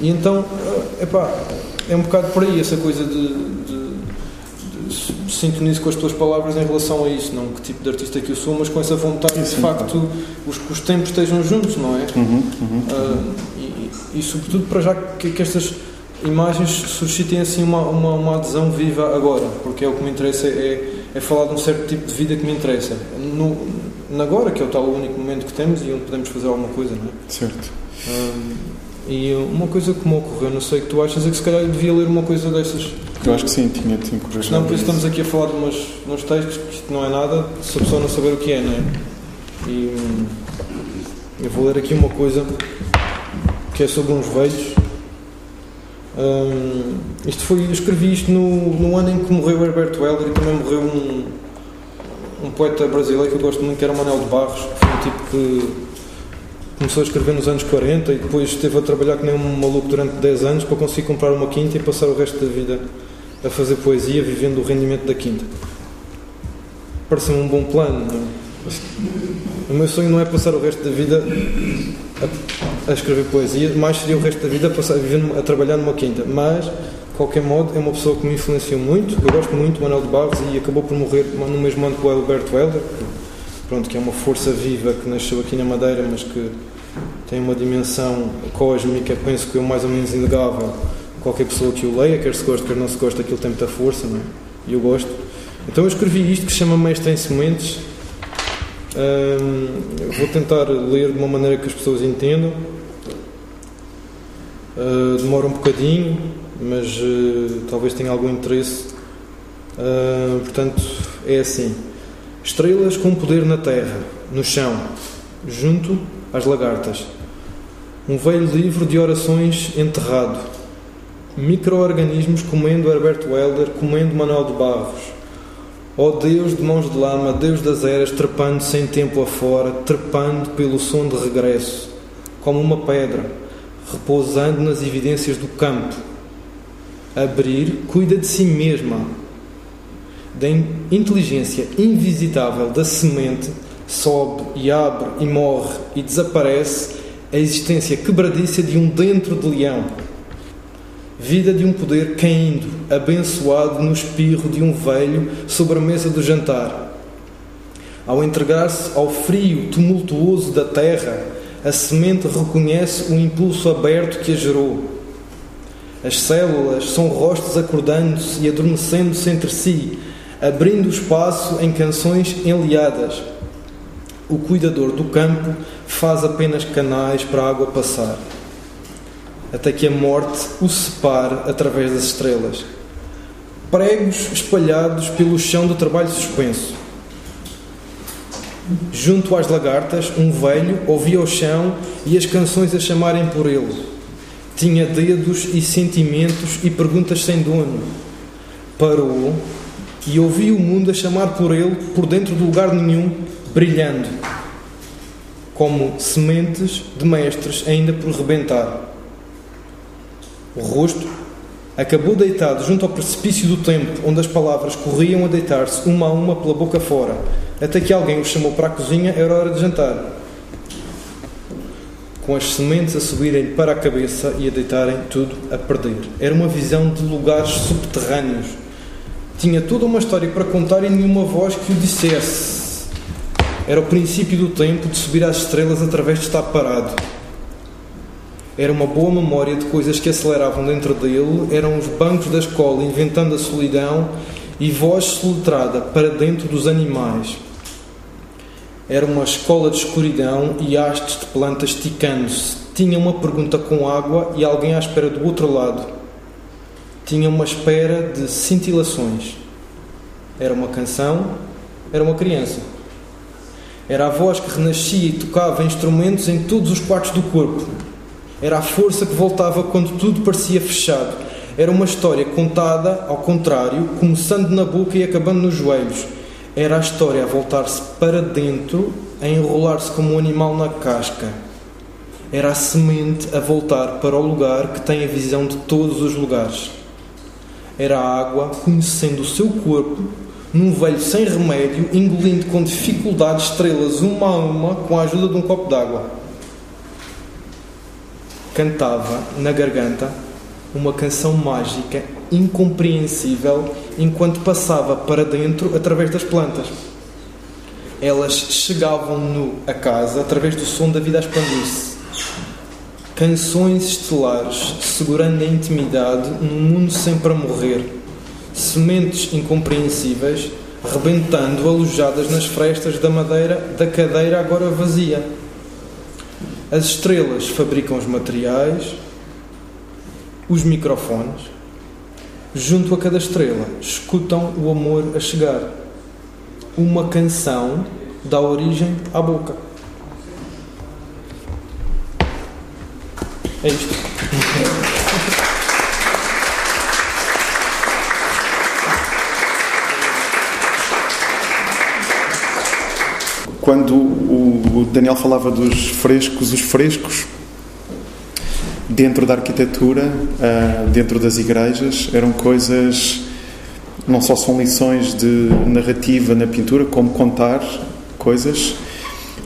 E então, epá, é um bocado por aí essa coisa de, de, de sintonizo com as tuas palavras em relação a isso, não que tipo de artista que eu sou, mas com essa vontade de, de facto os, que os tempos estejam juntos, não é? Uhum, uhum, uh, e, e, sobretudo para já que, que estas imagens suscitem assim uma, uma, uma, adesão viva agora, porque é o que me interessa é, é falar de um certo tipo de vida que me interessa. No, agora, que é o tal único momento que temos e onde podemos fazer alguma coisa, não é? Certo. Um, e uma coisa que me ocorreu, não sei o que tu achas, é que se calhar eu devia ler uma coisa dessas. Eu acho que sim, tinha te encorajado. Não, por isso estamos aqui a falar de umas, uns textos que isto não é nada se a pessoa não saber o que é, não é? E hum, eu vou ler aqui uma coisa que é sobre uns velhos. Hum, isto foi, eu escrevi isto no, no ano em que morreu Herbert Weller e também morreu um, um poeta brasileiro que eu gosto muito, que era o Manuel de Barros, que foi um tipo que começou a escrever nos anos 40 e depois esteve a trabalhar que nem um maluco durante 10 anos para conseguir comprar uma quinta e passar o resto da vida a fazer poesia, vivendo o rendimento da quinta. Parece-me um bom plano. É? O meu sonho não é passar o resto da vida a, a escrever poesia, mais seria o resto da vida a, passar, a, viver, a trabalhar numa quinta. Mas, de qualquer modo, é uma pessoa que me influenciou muito. Eu gosto muito Manuel de Barros e acabou por morrer no mesmo ano que o Alberto Helder, pronto, que é uma força viva que nasceu aqui na Madeira, mas que tem uma dimensão cósmica, penso que é mais ou menos inegável. Qualquer pessoa que o leia, quer se goste, quer não se goste, aquilo tem muita força, não é? E eu gosto. Então eu escrevi isto que se chama Mestre em Sementes. Hum, vou tentar ler de uma maneira que as pessoas entendam. Uh, demora um bocadinho, mas uh, talvez tenha algum interesse. Uh, portanto, é assim. Estrelas com poder na terra, no chão, junto às lagartas. Um velho livro de orações enterrado. Micro-organismos comendo Herbert Welder, comendo Manuel de Barros. Ó oh Deus de mãos de lama, Deus das eras, trepando sem tempo afora, trepando pelo som de regresso, como uma pedra, repousando nas evidências do campo. Abrir, cuida de si mesma, da inteligência invisitável da semente sobe e abre e morre e desaparece a existência quebradiça de um dentro de leão. Vida de um poder caindo, abençoado no espirro de um velho sobre a mesa do jantar. Ao entregar-se ao frio tumultuoso da terra, a semente reconhece o impulso aberto que a gerou. As células são rostos acordando-se e adormecendo-se entre si, abrindo espaço em canções enliadas. O cuidador do campo faz apenas canais para a água passar, até que a morte o separe através das estrelas. Pregos espalhados pelo chão do trabalho suspenso. Junto às lagartas, um velho ouvia o chão e as canções a chamarem por ele. Tinha dedos e sentimentos e perguntas sem dono. Parou e ouvi o mundo a chamar por ele, por dentro do lugar nenhum, brilhando, como sementes de mestres ainda por rebentar. O rosto acabou deitado junto ao precipício do tempo, onde as palavras corriam a deitar-se uma a uma pela boca fora, até que alguém o chamou para a cozinha, era hora de jantar. Com as sementes a subirem para a cabeça e a deitarem tudo a perder. Era uma visão de lugares subterrâneos tinha toda uma história para contar e nenhuma voz que o dissesse. Era o princípio do tempo de subir às estrelas através de estar parado. Era uma boa memória de coisas que aceleravam dentro dele, eram os bancos da escola inventando a solidão e voz soletrada para dentro dos animais. Era uma escola de escuridão e hastes de plantas esticando-se. Tinha uma pergunta com água e alguém à espera do outro lado tinha uma espera de cintilações. Era uma canção, era uma criança. Era a voz que renascia e tocava instrumentos em todos os quartos do corpo. Era a força que voltava quando tudo parecia fechado. Era uma história contada ao contrário, começando na boca e acabando nos joelhos. Era a história a voltar-se para dentro, a enrolar-se como um animal na casca. Era a semente a voltar para o lugar que tem a visão de todos os lugares era a água, conhecendo o seu corpo, num velho sem remédio, engolindo com dificuldade estrelas uma a uma com a ajuda de um copo d'água. cantava na garganta uma canção mágica incompreensível enquanto passava para dentro através das plantas. Elas chegavam no a casa através do som da vida a expandir-se. Canções estelares segurando a intimidade num mundo sempre a morrer. Sementes incompreensíveis rebentando alojadas nas frestas da madeira da cadeira agora vazia. As estrelas fabricam os materiais, os microfones. Junto a cada estrela, escutam o amor a chegar. Uma canção dá origem à boca. É isto. Quando o Daniel falava dos frescos, os frescos dentro da arquitetura, ah, dentro das igrejas, eram coisas. Não só são lições de narrativa na pintura, como contar coisas,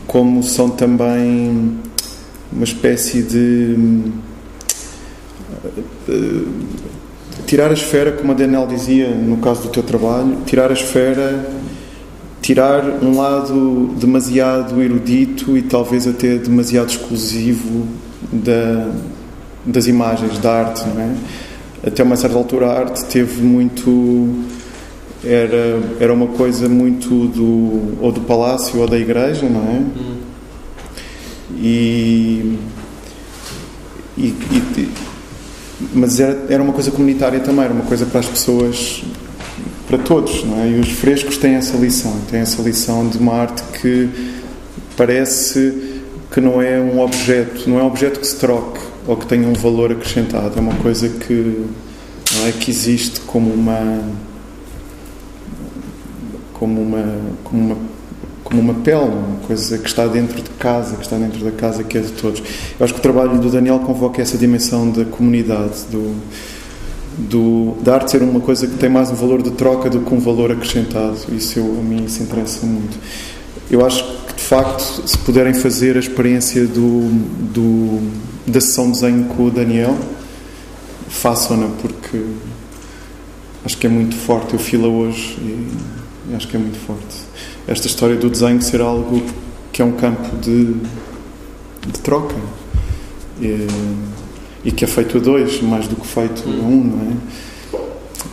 como são também uma espécie de. Ah, tirar a esfera, como a Daniel dizia no caso do teu trabalho, tirar a esfera tirar um lado demasiado erudito e talvez até demasiado exclusivo da, das imagens, da arte, não é? Até uma certa altura a arte teve muito era era uma coisa muito do ou do palácio ou da igreja, não é? Hum. E, e, e, mas era, era uma coisa comunitária também, era uma coisa para as pessoas para todos, não é? E os frescos têm essa lição, têm essa lição de uma arte que parece que não é um objeto, não é um objeto que se troque ou que tenha um valor acrescentado, é uma coisa que não é que existe como uma como uma como uma como uma pele, uma coisa que está dentro de casa, que está dentro da casa que é de todos. Eu acho que o trabalho do Daniel convoca essa dimensão da comunidade, do do, da arte ser uma coisa que tem mais um valor de troca do que um valor acrescentado. Isso eu, a mim isso interessa muito. Eu acho que de facto, se puderem fazer a experiência do, do da sessão de desenho com o Daniel, façam-na porque acho que é muito forte. Eu fila hoje e acho que é muito forte. Esta história do desenho ser algo que é um campo de, de troca. E, e que é feito a dois, mais do que feito a um, não é?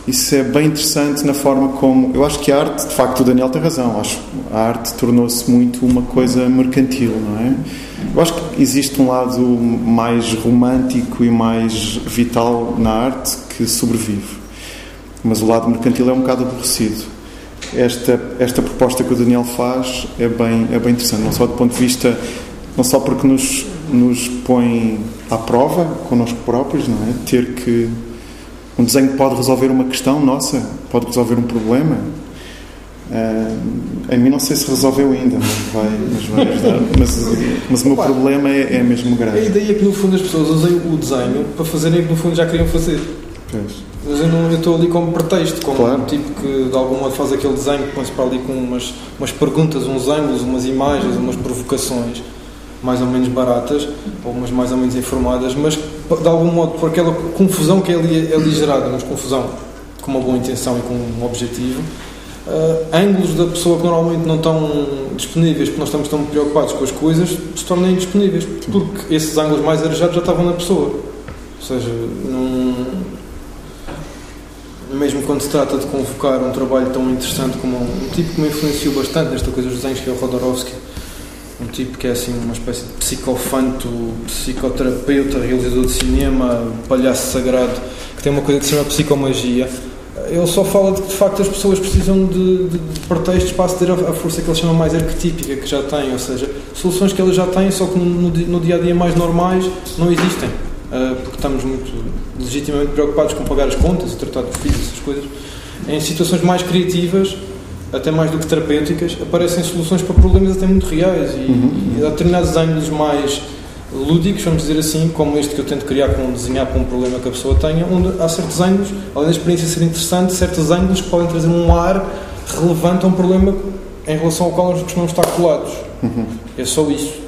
Isso é bem interessante na forma como. Eu acho que a arte, de facto, o Daniel tem razão. Acho a arte tornou-se muito uma coisa mercantil, não é? Eu acho que existe um lado mais romântico e mais vital na arte que sobrevive. Mas o lado mercantil é um bocado aborrecido. Esta, esta proposta que o Daniel faz é bem, é bem interessante, não só do ponto de vista, não só porque nos nos põe à prova connosco próprios, não é? Ter que. Um desenho pode resolver uma questão nossa, pode resolver um problema. Uh, a mim não sei se resolveu ainda, mas vai, mas vai ajudar. Mas, mas o meu problema é, é mesmo grave. A ideia é que no fundo as pessoas usem o desenho para fazerem o que no fundo já queriam fazer. Pois. Mas eu, não, eu estou ali como pretexto, como claro. um tipo que de algum modo faz aquele desenho, põe-se para ali com umas, umas perguntas, uns ângulos, umas imagens, umas provocações mais ou menos baratas, ou umas mais ou menos informadas, mas de algum modo por aquela confusão que é ali, é ali gerada, mas confusão com uma boa intenção e com um objetivo, uh, ângulos da pessoa que normalmente não estão disponíveis porque nós estamos tão preocupados com as coisas se tornam indisponíveis, porque esses ângulos mais arejados já estavam na pessoa. Ou seja, não, mesmo quando se trata de convocar um trabalho tão interessante como um, um tipo que me influenciou bastante nesta coisa dos desenhos, que é o Rodorovsky, um tipo que é assim uma espécie de psicofanto, psicoterapeuta, realizador de cinema, palhaço sagrado, que tem uma coisa que se chama psicomagia. Ele só fala de que de facto as pessoas precisam de, de, de pretextos para aceder à força que ele chama mais arquetípica que já têm, ou seja, soluções que elas já têm, só que no, no dia a dia mais normais não existem, uh, porque estamos muito legitimamente preocupados com pagar as contas e tratar de filhos, essas coisas. Em situações mais criativas, até mais do que terapêuticas, aparecem soluções para problemas até muito reais e, uhum. e há determinados ângulos mais lúdicos, vamos dizer assim, como este que eu tento criar com desenhar com um problema que a pessoa tenha, onde há certos ângulos, além da experiência ser interessante, certos ângulos podem trazer um ar relevante a um problema em relação ao qual nós costumamos estar colados. Uhum. É só isso.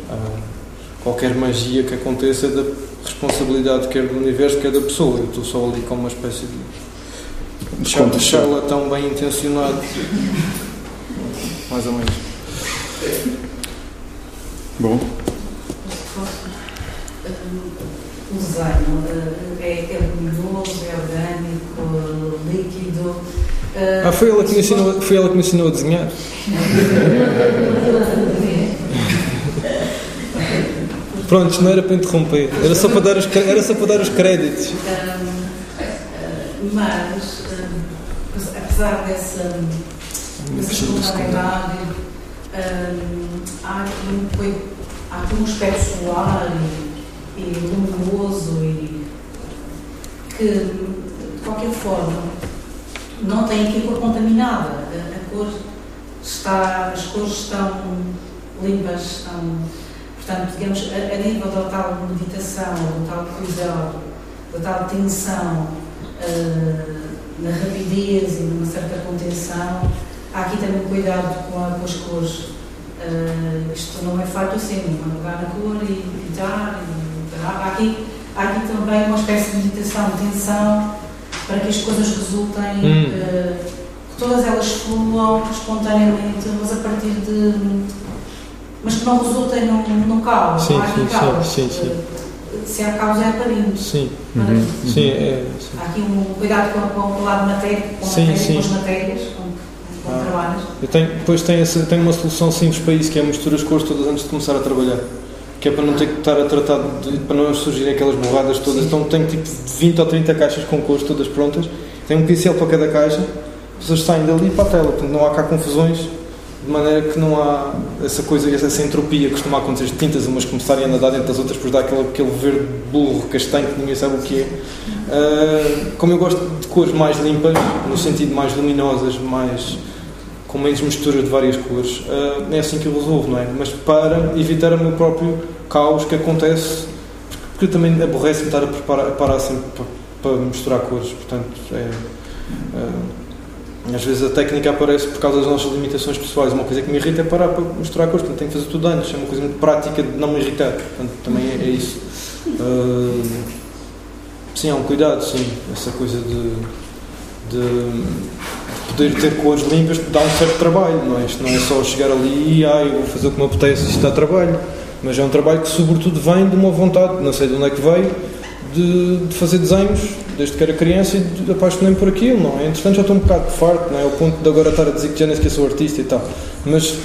Qualquer magia que aconteça é da responsabilidade quer do universo, quer da pessoa. Eu estou só ali como uma espécie de deixá-la tão bem intencionado. Mais ou menos. Bom. O desenho é, é luminoso, é orgânico, líquido. Ah, foi ela que me ensinou, foi ela que me ensinou a desenhar. Pronto, não era para interromper, era só para dar os, era só para dar os créditos. mas, apesar dessa, dessa espontaneidade, há, aqui um, há aqui um aspecto solar e, e luminoso e que, de qualquer forma, não tem aqui cor contaminada. A, a cor está, as cores estão limpas, estão Portanto, digamos, a, a nível da tal meditação, do tal cuidado, da tal tensão uh, na rapidez e numa certa contenção, há aqui também cuidado com, a, com as cores. Uh, isto não é assim, não é pegar na cor e pintar. E, há, aqui, há aqui também uma espécie de meditação, de tensão, para que as coisas resultem, hum. uh, que todas elas fluam espontaneamente, mas a partir de mas que não resultem num, num caos. Sim, sim, caos. sim, sim, sim. Se há caos é aparente. Sim. Uhum. Sim, é, sim. Há aqui um cuidado com, com, com o lado matéria, com, sim, matéria, sim. com as matérias, com, com ah. trabalhos. Eu tenho, depois tenho, essa, tenho uma solução simples para isso, que é misturar as cores todas antes de começar a trabalhar. Que é para não ter que estar a tratar, de, para não surgirem aquelas borradas todas. Sim. Então tenho tipo 20 ou 30 caixas com cores todas prontas. Tenho um pincel para cada caixa. As pessoas saem dali para a tela, portanto não há cá confusões de maneira que não há essa coisa, essa entropia que costuma acontecer de tintas, umas começarem a nadar dentro das outras, depois dá aquele, aquele verde burro, castanho, que ninguém sabe o que é. Uh, como eu gosto de cores mais limpas, no sentido mais luminosas, mais com menos mistura de várias cores, uh, é assim que eu resolvo, não é? Mas para evitar o meu próprio caos que acontece, porque também aborrece-me estar a, preparar, parar sempre para, para misturar cores, portanto, é. Uh, às vezes a técnica aparece por causa das nossas limitações pessoais. Uma coisa que me irrita é parar para mostrar a coisa, portanto tenho que fazer tudo antes. É uma coisa muito prática de não me irritar. Portanto, também é, é isso. Uh, sim, há um cuidado, sim. Essa coisa de, de poder ter cores limpas dá um certo trabalho, não é? Isto não é só chegar ali e ah, eu vou fazer o que me apetece, isto dá trabalho. Mas é um trabalho que, sobretudo, vem de uma vontade, não sei de onde é que veio, de, de fazer desenhos desde que era criança e apaixonei-me por aquilo, não é? Entretanto já estou um bocado farto, não é? Ao ponto de agora estar a dizer que já nem sequer sou artista e tal. Mas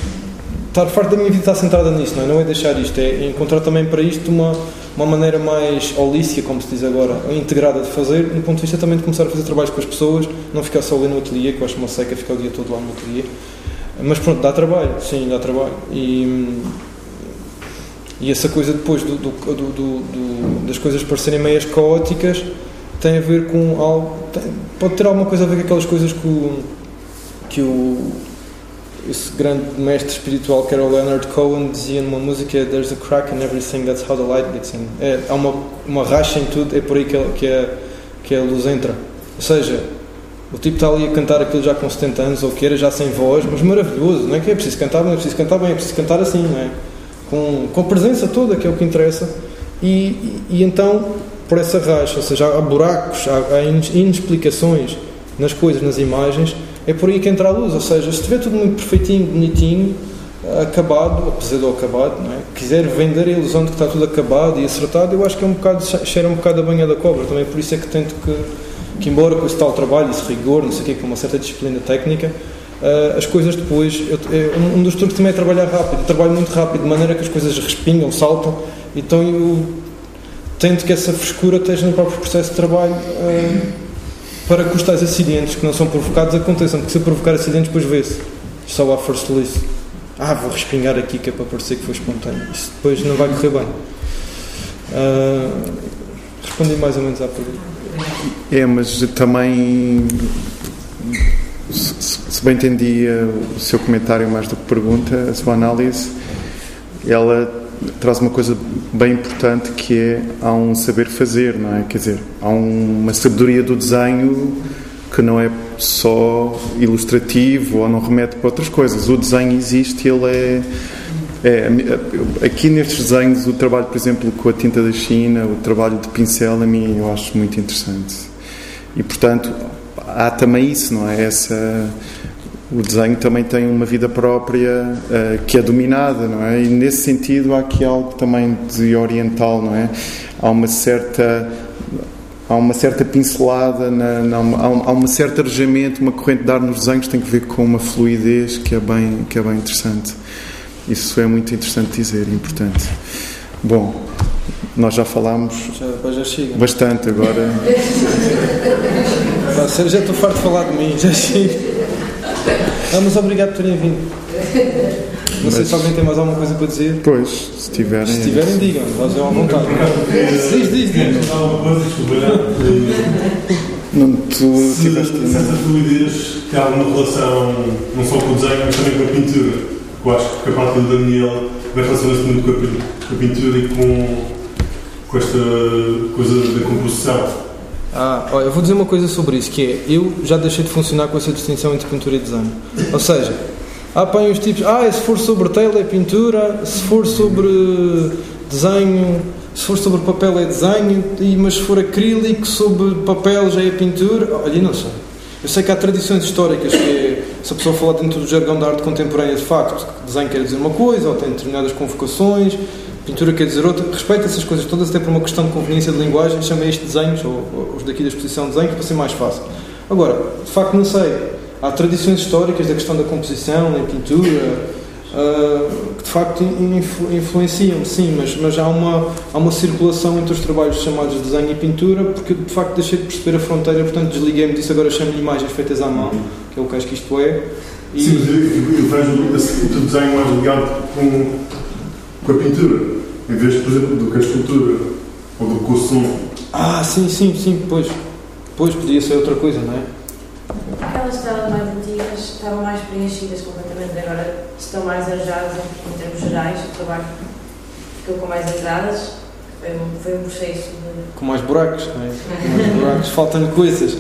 estar farto da minha vida está centrada nisso, não é? Não é deixar isto, é encontrar também para isto uma, uma maneira mais holística, como se diz agora, integrada de fazer, no ponto de vista também de começar a fazer trabalhos com as pessoas, não ficar só ali no ateliê, que eu acho uma seca ficar o dia todo lá no ateliê. Mas pronto, dá trabalho, sim, dá trabalho. E, e essa coisa depois do, do, do, das coisas parecerem meias caóticas tem a ver com algo. Tem, pode ter alguma coisa a ver com aquelas coisas que o, que o esse grande mestre espiritual que era o Leonard Cohen dizia numa música There's a crack in everything, that's how the light gets in. É, há uma, uma racha em tudo, é por aí que a, que, a, que a luz entra. Ou seja, o tipo está ali a cantar aquilo já com 70 anos ou que era, já sem voz, mas maravilhoso, não é que é preciso cantar, não é preciso cantar bem, é preciso cantar assim, não é? Com, com a presença toda, que é o que interessa. E, e, e então, por essa racha, ou seja, há buracos, há, há inexplicações nas coisas, nas imagens, é por aí que entra a luz. Ou seja, se estiver tudo muito perfeitinho, bonitinho, acabado, apesar do acabado, não é? quiser vender a ilusão de que está tudo acabado e acertado, eu acho que é um bocado, cheira um bocado a banha da cobra. Também por isso é que tento que, que embora com esse tal trabalho, esse rigor, não sei o quê, com uma certa disciplina técnica, uh, as coisas depois. Eu, eu, um dos truques também é trabalhar rápido. Eu trabalho muito rápido, de maneira que as coisas respingam, saltam. Então eu tento que essa frescura esteja no próprio processo de trabalho uh, para que os tais acidentes que não são provocados aconteçam. Porque se eu provocar acidentes, depois vê-se. Só há força release. Ah, vou respingar aqui que é para parecer que foi espontâneo. Isso depois não vai correr bem. Uh, respondi mais ou menos à pergunta. É, mas também se bem entendia o seu comentário mais do que pergunta, a sua análise, ela traz uma coisa bem importante que é há um saber fazer, não é? Quer dizer, há uma sabedoria do desenho que não é só ilustrativo ou não remete para outras coisas. O desenho existe, ele é É, aqui nestes desenhos, o trabalho, por exemplo, com a tinta da China, o trabalho de pincel, a mim eu acho muito interessante. E, portanto, há também isso, não é? Essa, o desenho também tem uma vida própria uh, que é dominada, não é? E nesse sentido há aqui algo também de oriental, não é? Há uma certa há uma certa pincelada, na, na, há uma certa arejamento, uma corrente de ar nos desenhos tem que ver com uma fluidez que é bem, que é bem interessante. Isso é muito interessante dizer, importante. Bom, nós já falámos já, já chega. bastante agora. já estou farto de falar de mim, já chega. Ah, mas obrigado por terem vindo. Não mas, sei se alguém tem mais alguma coisa para dizer. Pois, se tiverem. Se tiverem, digam, nós é à vontade. Diz, diz, diz. Alguma coisa, desculpa. Não, tu se, tiveste. Se essa fluidez tem alguma relação, não só com o desenho, mas também com a pintura eu acho que a parte do Daniel vai relacionar-se muito com a, com a, pintura e com, com esta coisa da composição. Ah, olha, eu vou dizer uma coisa sobre isso, que é, eu já deixei de funcionar com essa distinção entre pintura e desenho. Ou seja, há apanho os tipos, ah, se for sobre tela é pintura, se for sobre desenho, se for sobre papel é desenho, mas se for acrílico sobre papel já é pintura. Olha, não sei. Eu sei que há tradições históricas que é, se a pessoa falar dentro do jargão da arte contemporânea, de facto, desenho quer dizer uma coisa, ou tem determinadas convocações, pintura quer dizer outra. Respeito essas coisas todas, até por uma questão de conveniência de linguagem, chamei isto desenhos, ou, ou os daqui da exposição de desenhos, para ser mais fácil. Agora, de facto, não sei. Há tradições históricas da questão da composição, em pintura, uh, que de facto influ influenciam, sim, mas, mas há, uma, há uma circulação entre os trabalhos chamados de desenho e pintura, porque de facto deixei de perceber a fronteira, portanto desliguei-me disso, agora chamo-lhe imagens feitas à mão, que é o que acho que isto é. E... Sim, mas eu, vejo o desenho mais ligado com, com a pintura, em vez, por exemplo, do que a escultura ou do que o som. Ah, sim, sim, sim, pois. Pois, podia ser outra coisa, não é? Aquelas estelas mais antigas estavam mais preenchidas completamente, agora estão mais arejadas em, termos gerais, o trabalho ficou com mais entradas, foi um, foi um processo de... Com mais buracos, não é? Com mais buracos, faltam-lhe coisas.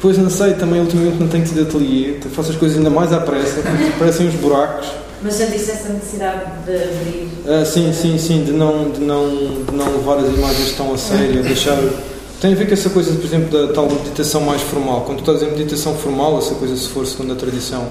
Pois não sei, também ultimamente não tenho tido ateliê, faço as coisas ainda mais à pressa, parecem os buracos. Mas sentiste essa necessidade de abrir? Ah, sim, sim, sim, de não, de, não, de não levar as imagens tão a sério, deixar tem a ver com essa coisa, por exemplo, da tal meditação mais formal. Quando tu estás em meditação formal, essa coisa, se for segundo a tradição,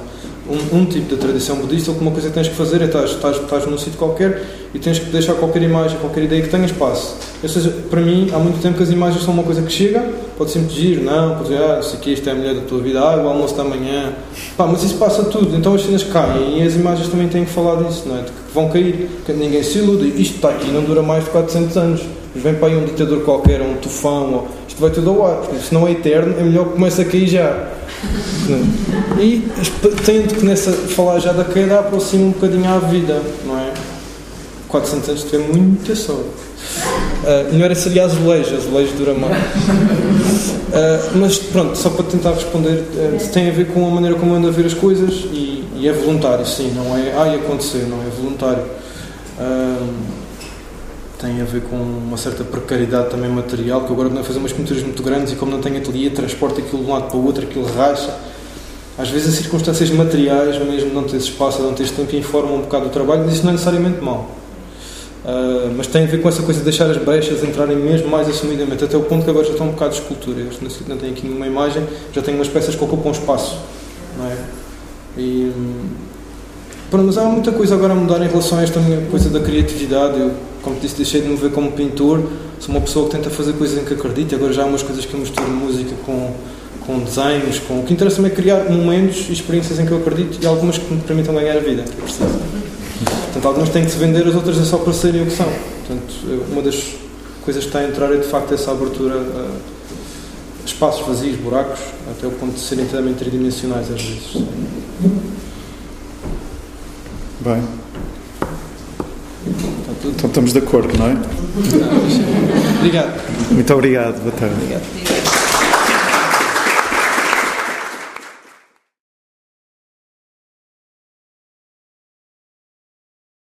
um, um tipo de tradição budista, uma coisa que tens que fazer é estás, estás, estás num sítio qualquer e tens que deixar qualquer imagem, qualquer ideia que tenha espaço. Ou seja, para mim, há muito tempo que as imagens são uma coisa que chega, pode sempre dizer, não, pode dizer, ah, isso aqui, isto é a mulher da tua vida, ah, o almoço da manhã. Pá, mas isso passa tudo, então as cenas caem e as imagens também têm que falar disso, não é? De que vão cair, que ninguém se ilude, isto está aqui, não dura mais de 400 anos vem para aí um ditador qualquer, um tufão, ou, isto vai tudo ao ar, porque se não é eterno, é melhor que comece a cair já. E tendo que nessa falar já da queda aproxima um bocadinho à vida, não é? 400 anos tiver muita sorte. Uh, melhor é seria azulejo, azulejo dura mais. Uh, mas pronto, só para tentar responder, uh, tem a ver com a maneira como ando a ver as coisas e, e é voluntário, sim, não é ai acontecer, não é voluntário. Uh, tem a ver com uma certa precariedade também material, que agora não é fazer umas pinturas muito grandes e como não tenho ateliê, transporta aquilo de um lado para o outro, aquilo racha. Às vezes as circunstâncias materiais, mesmo não ter espaço, não ter tempo, informam um bocado o trabalho, mas isso não é necessariamente mau. Uh, mas tem a ver com essa coisa de deixar as brechas entrarem mesmo mais assumidamente, até o ponto que agora já estão um bocado de escultura. Eu não tenho aqui nenhuma imagem, já tenho umas peças que ocupam espaço. Não é? E, pronto, mas há muita coisa agora a mudar em relação a esta coisa da criatividade. Eu, como disse, deixei de me ver como pintor, sou uma pessoa que tenta fazer coisas em que acredito, agora já há umas coisas que eu misturo música com, com desenhos, com... o que interessa-me é criar momentos e experiências em que eu acredito e algumas que me permitam ganhar a vida, preciso. Portanto, algumas têm que se vender, as outras é só para serem o que são. Portanto, uma das coisas que está a entrar é de facto essa abertura a espaços vazios, buracos, até o ponto de serem inteiramente tridimensionais às vezes. Bem. Então estamos de acordo, não é? Obrigado. Muito obrigado. Boa tarde. Obrigado.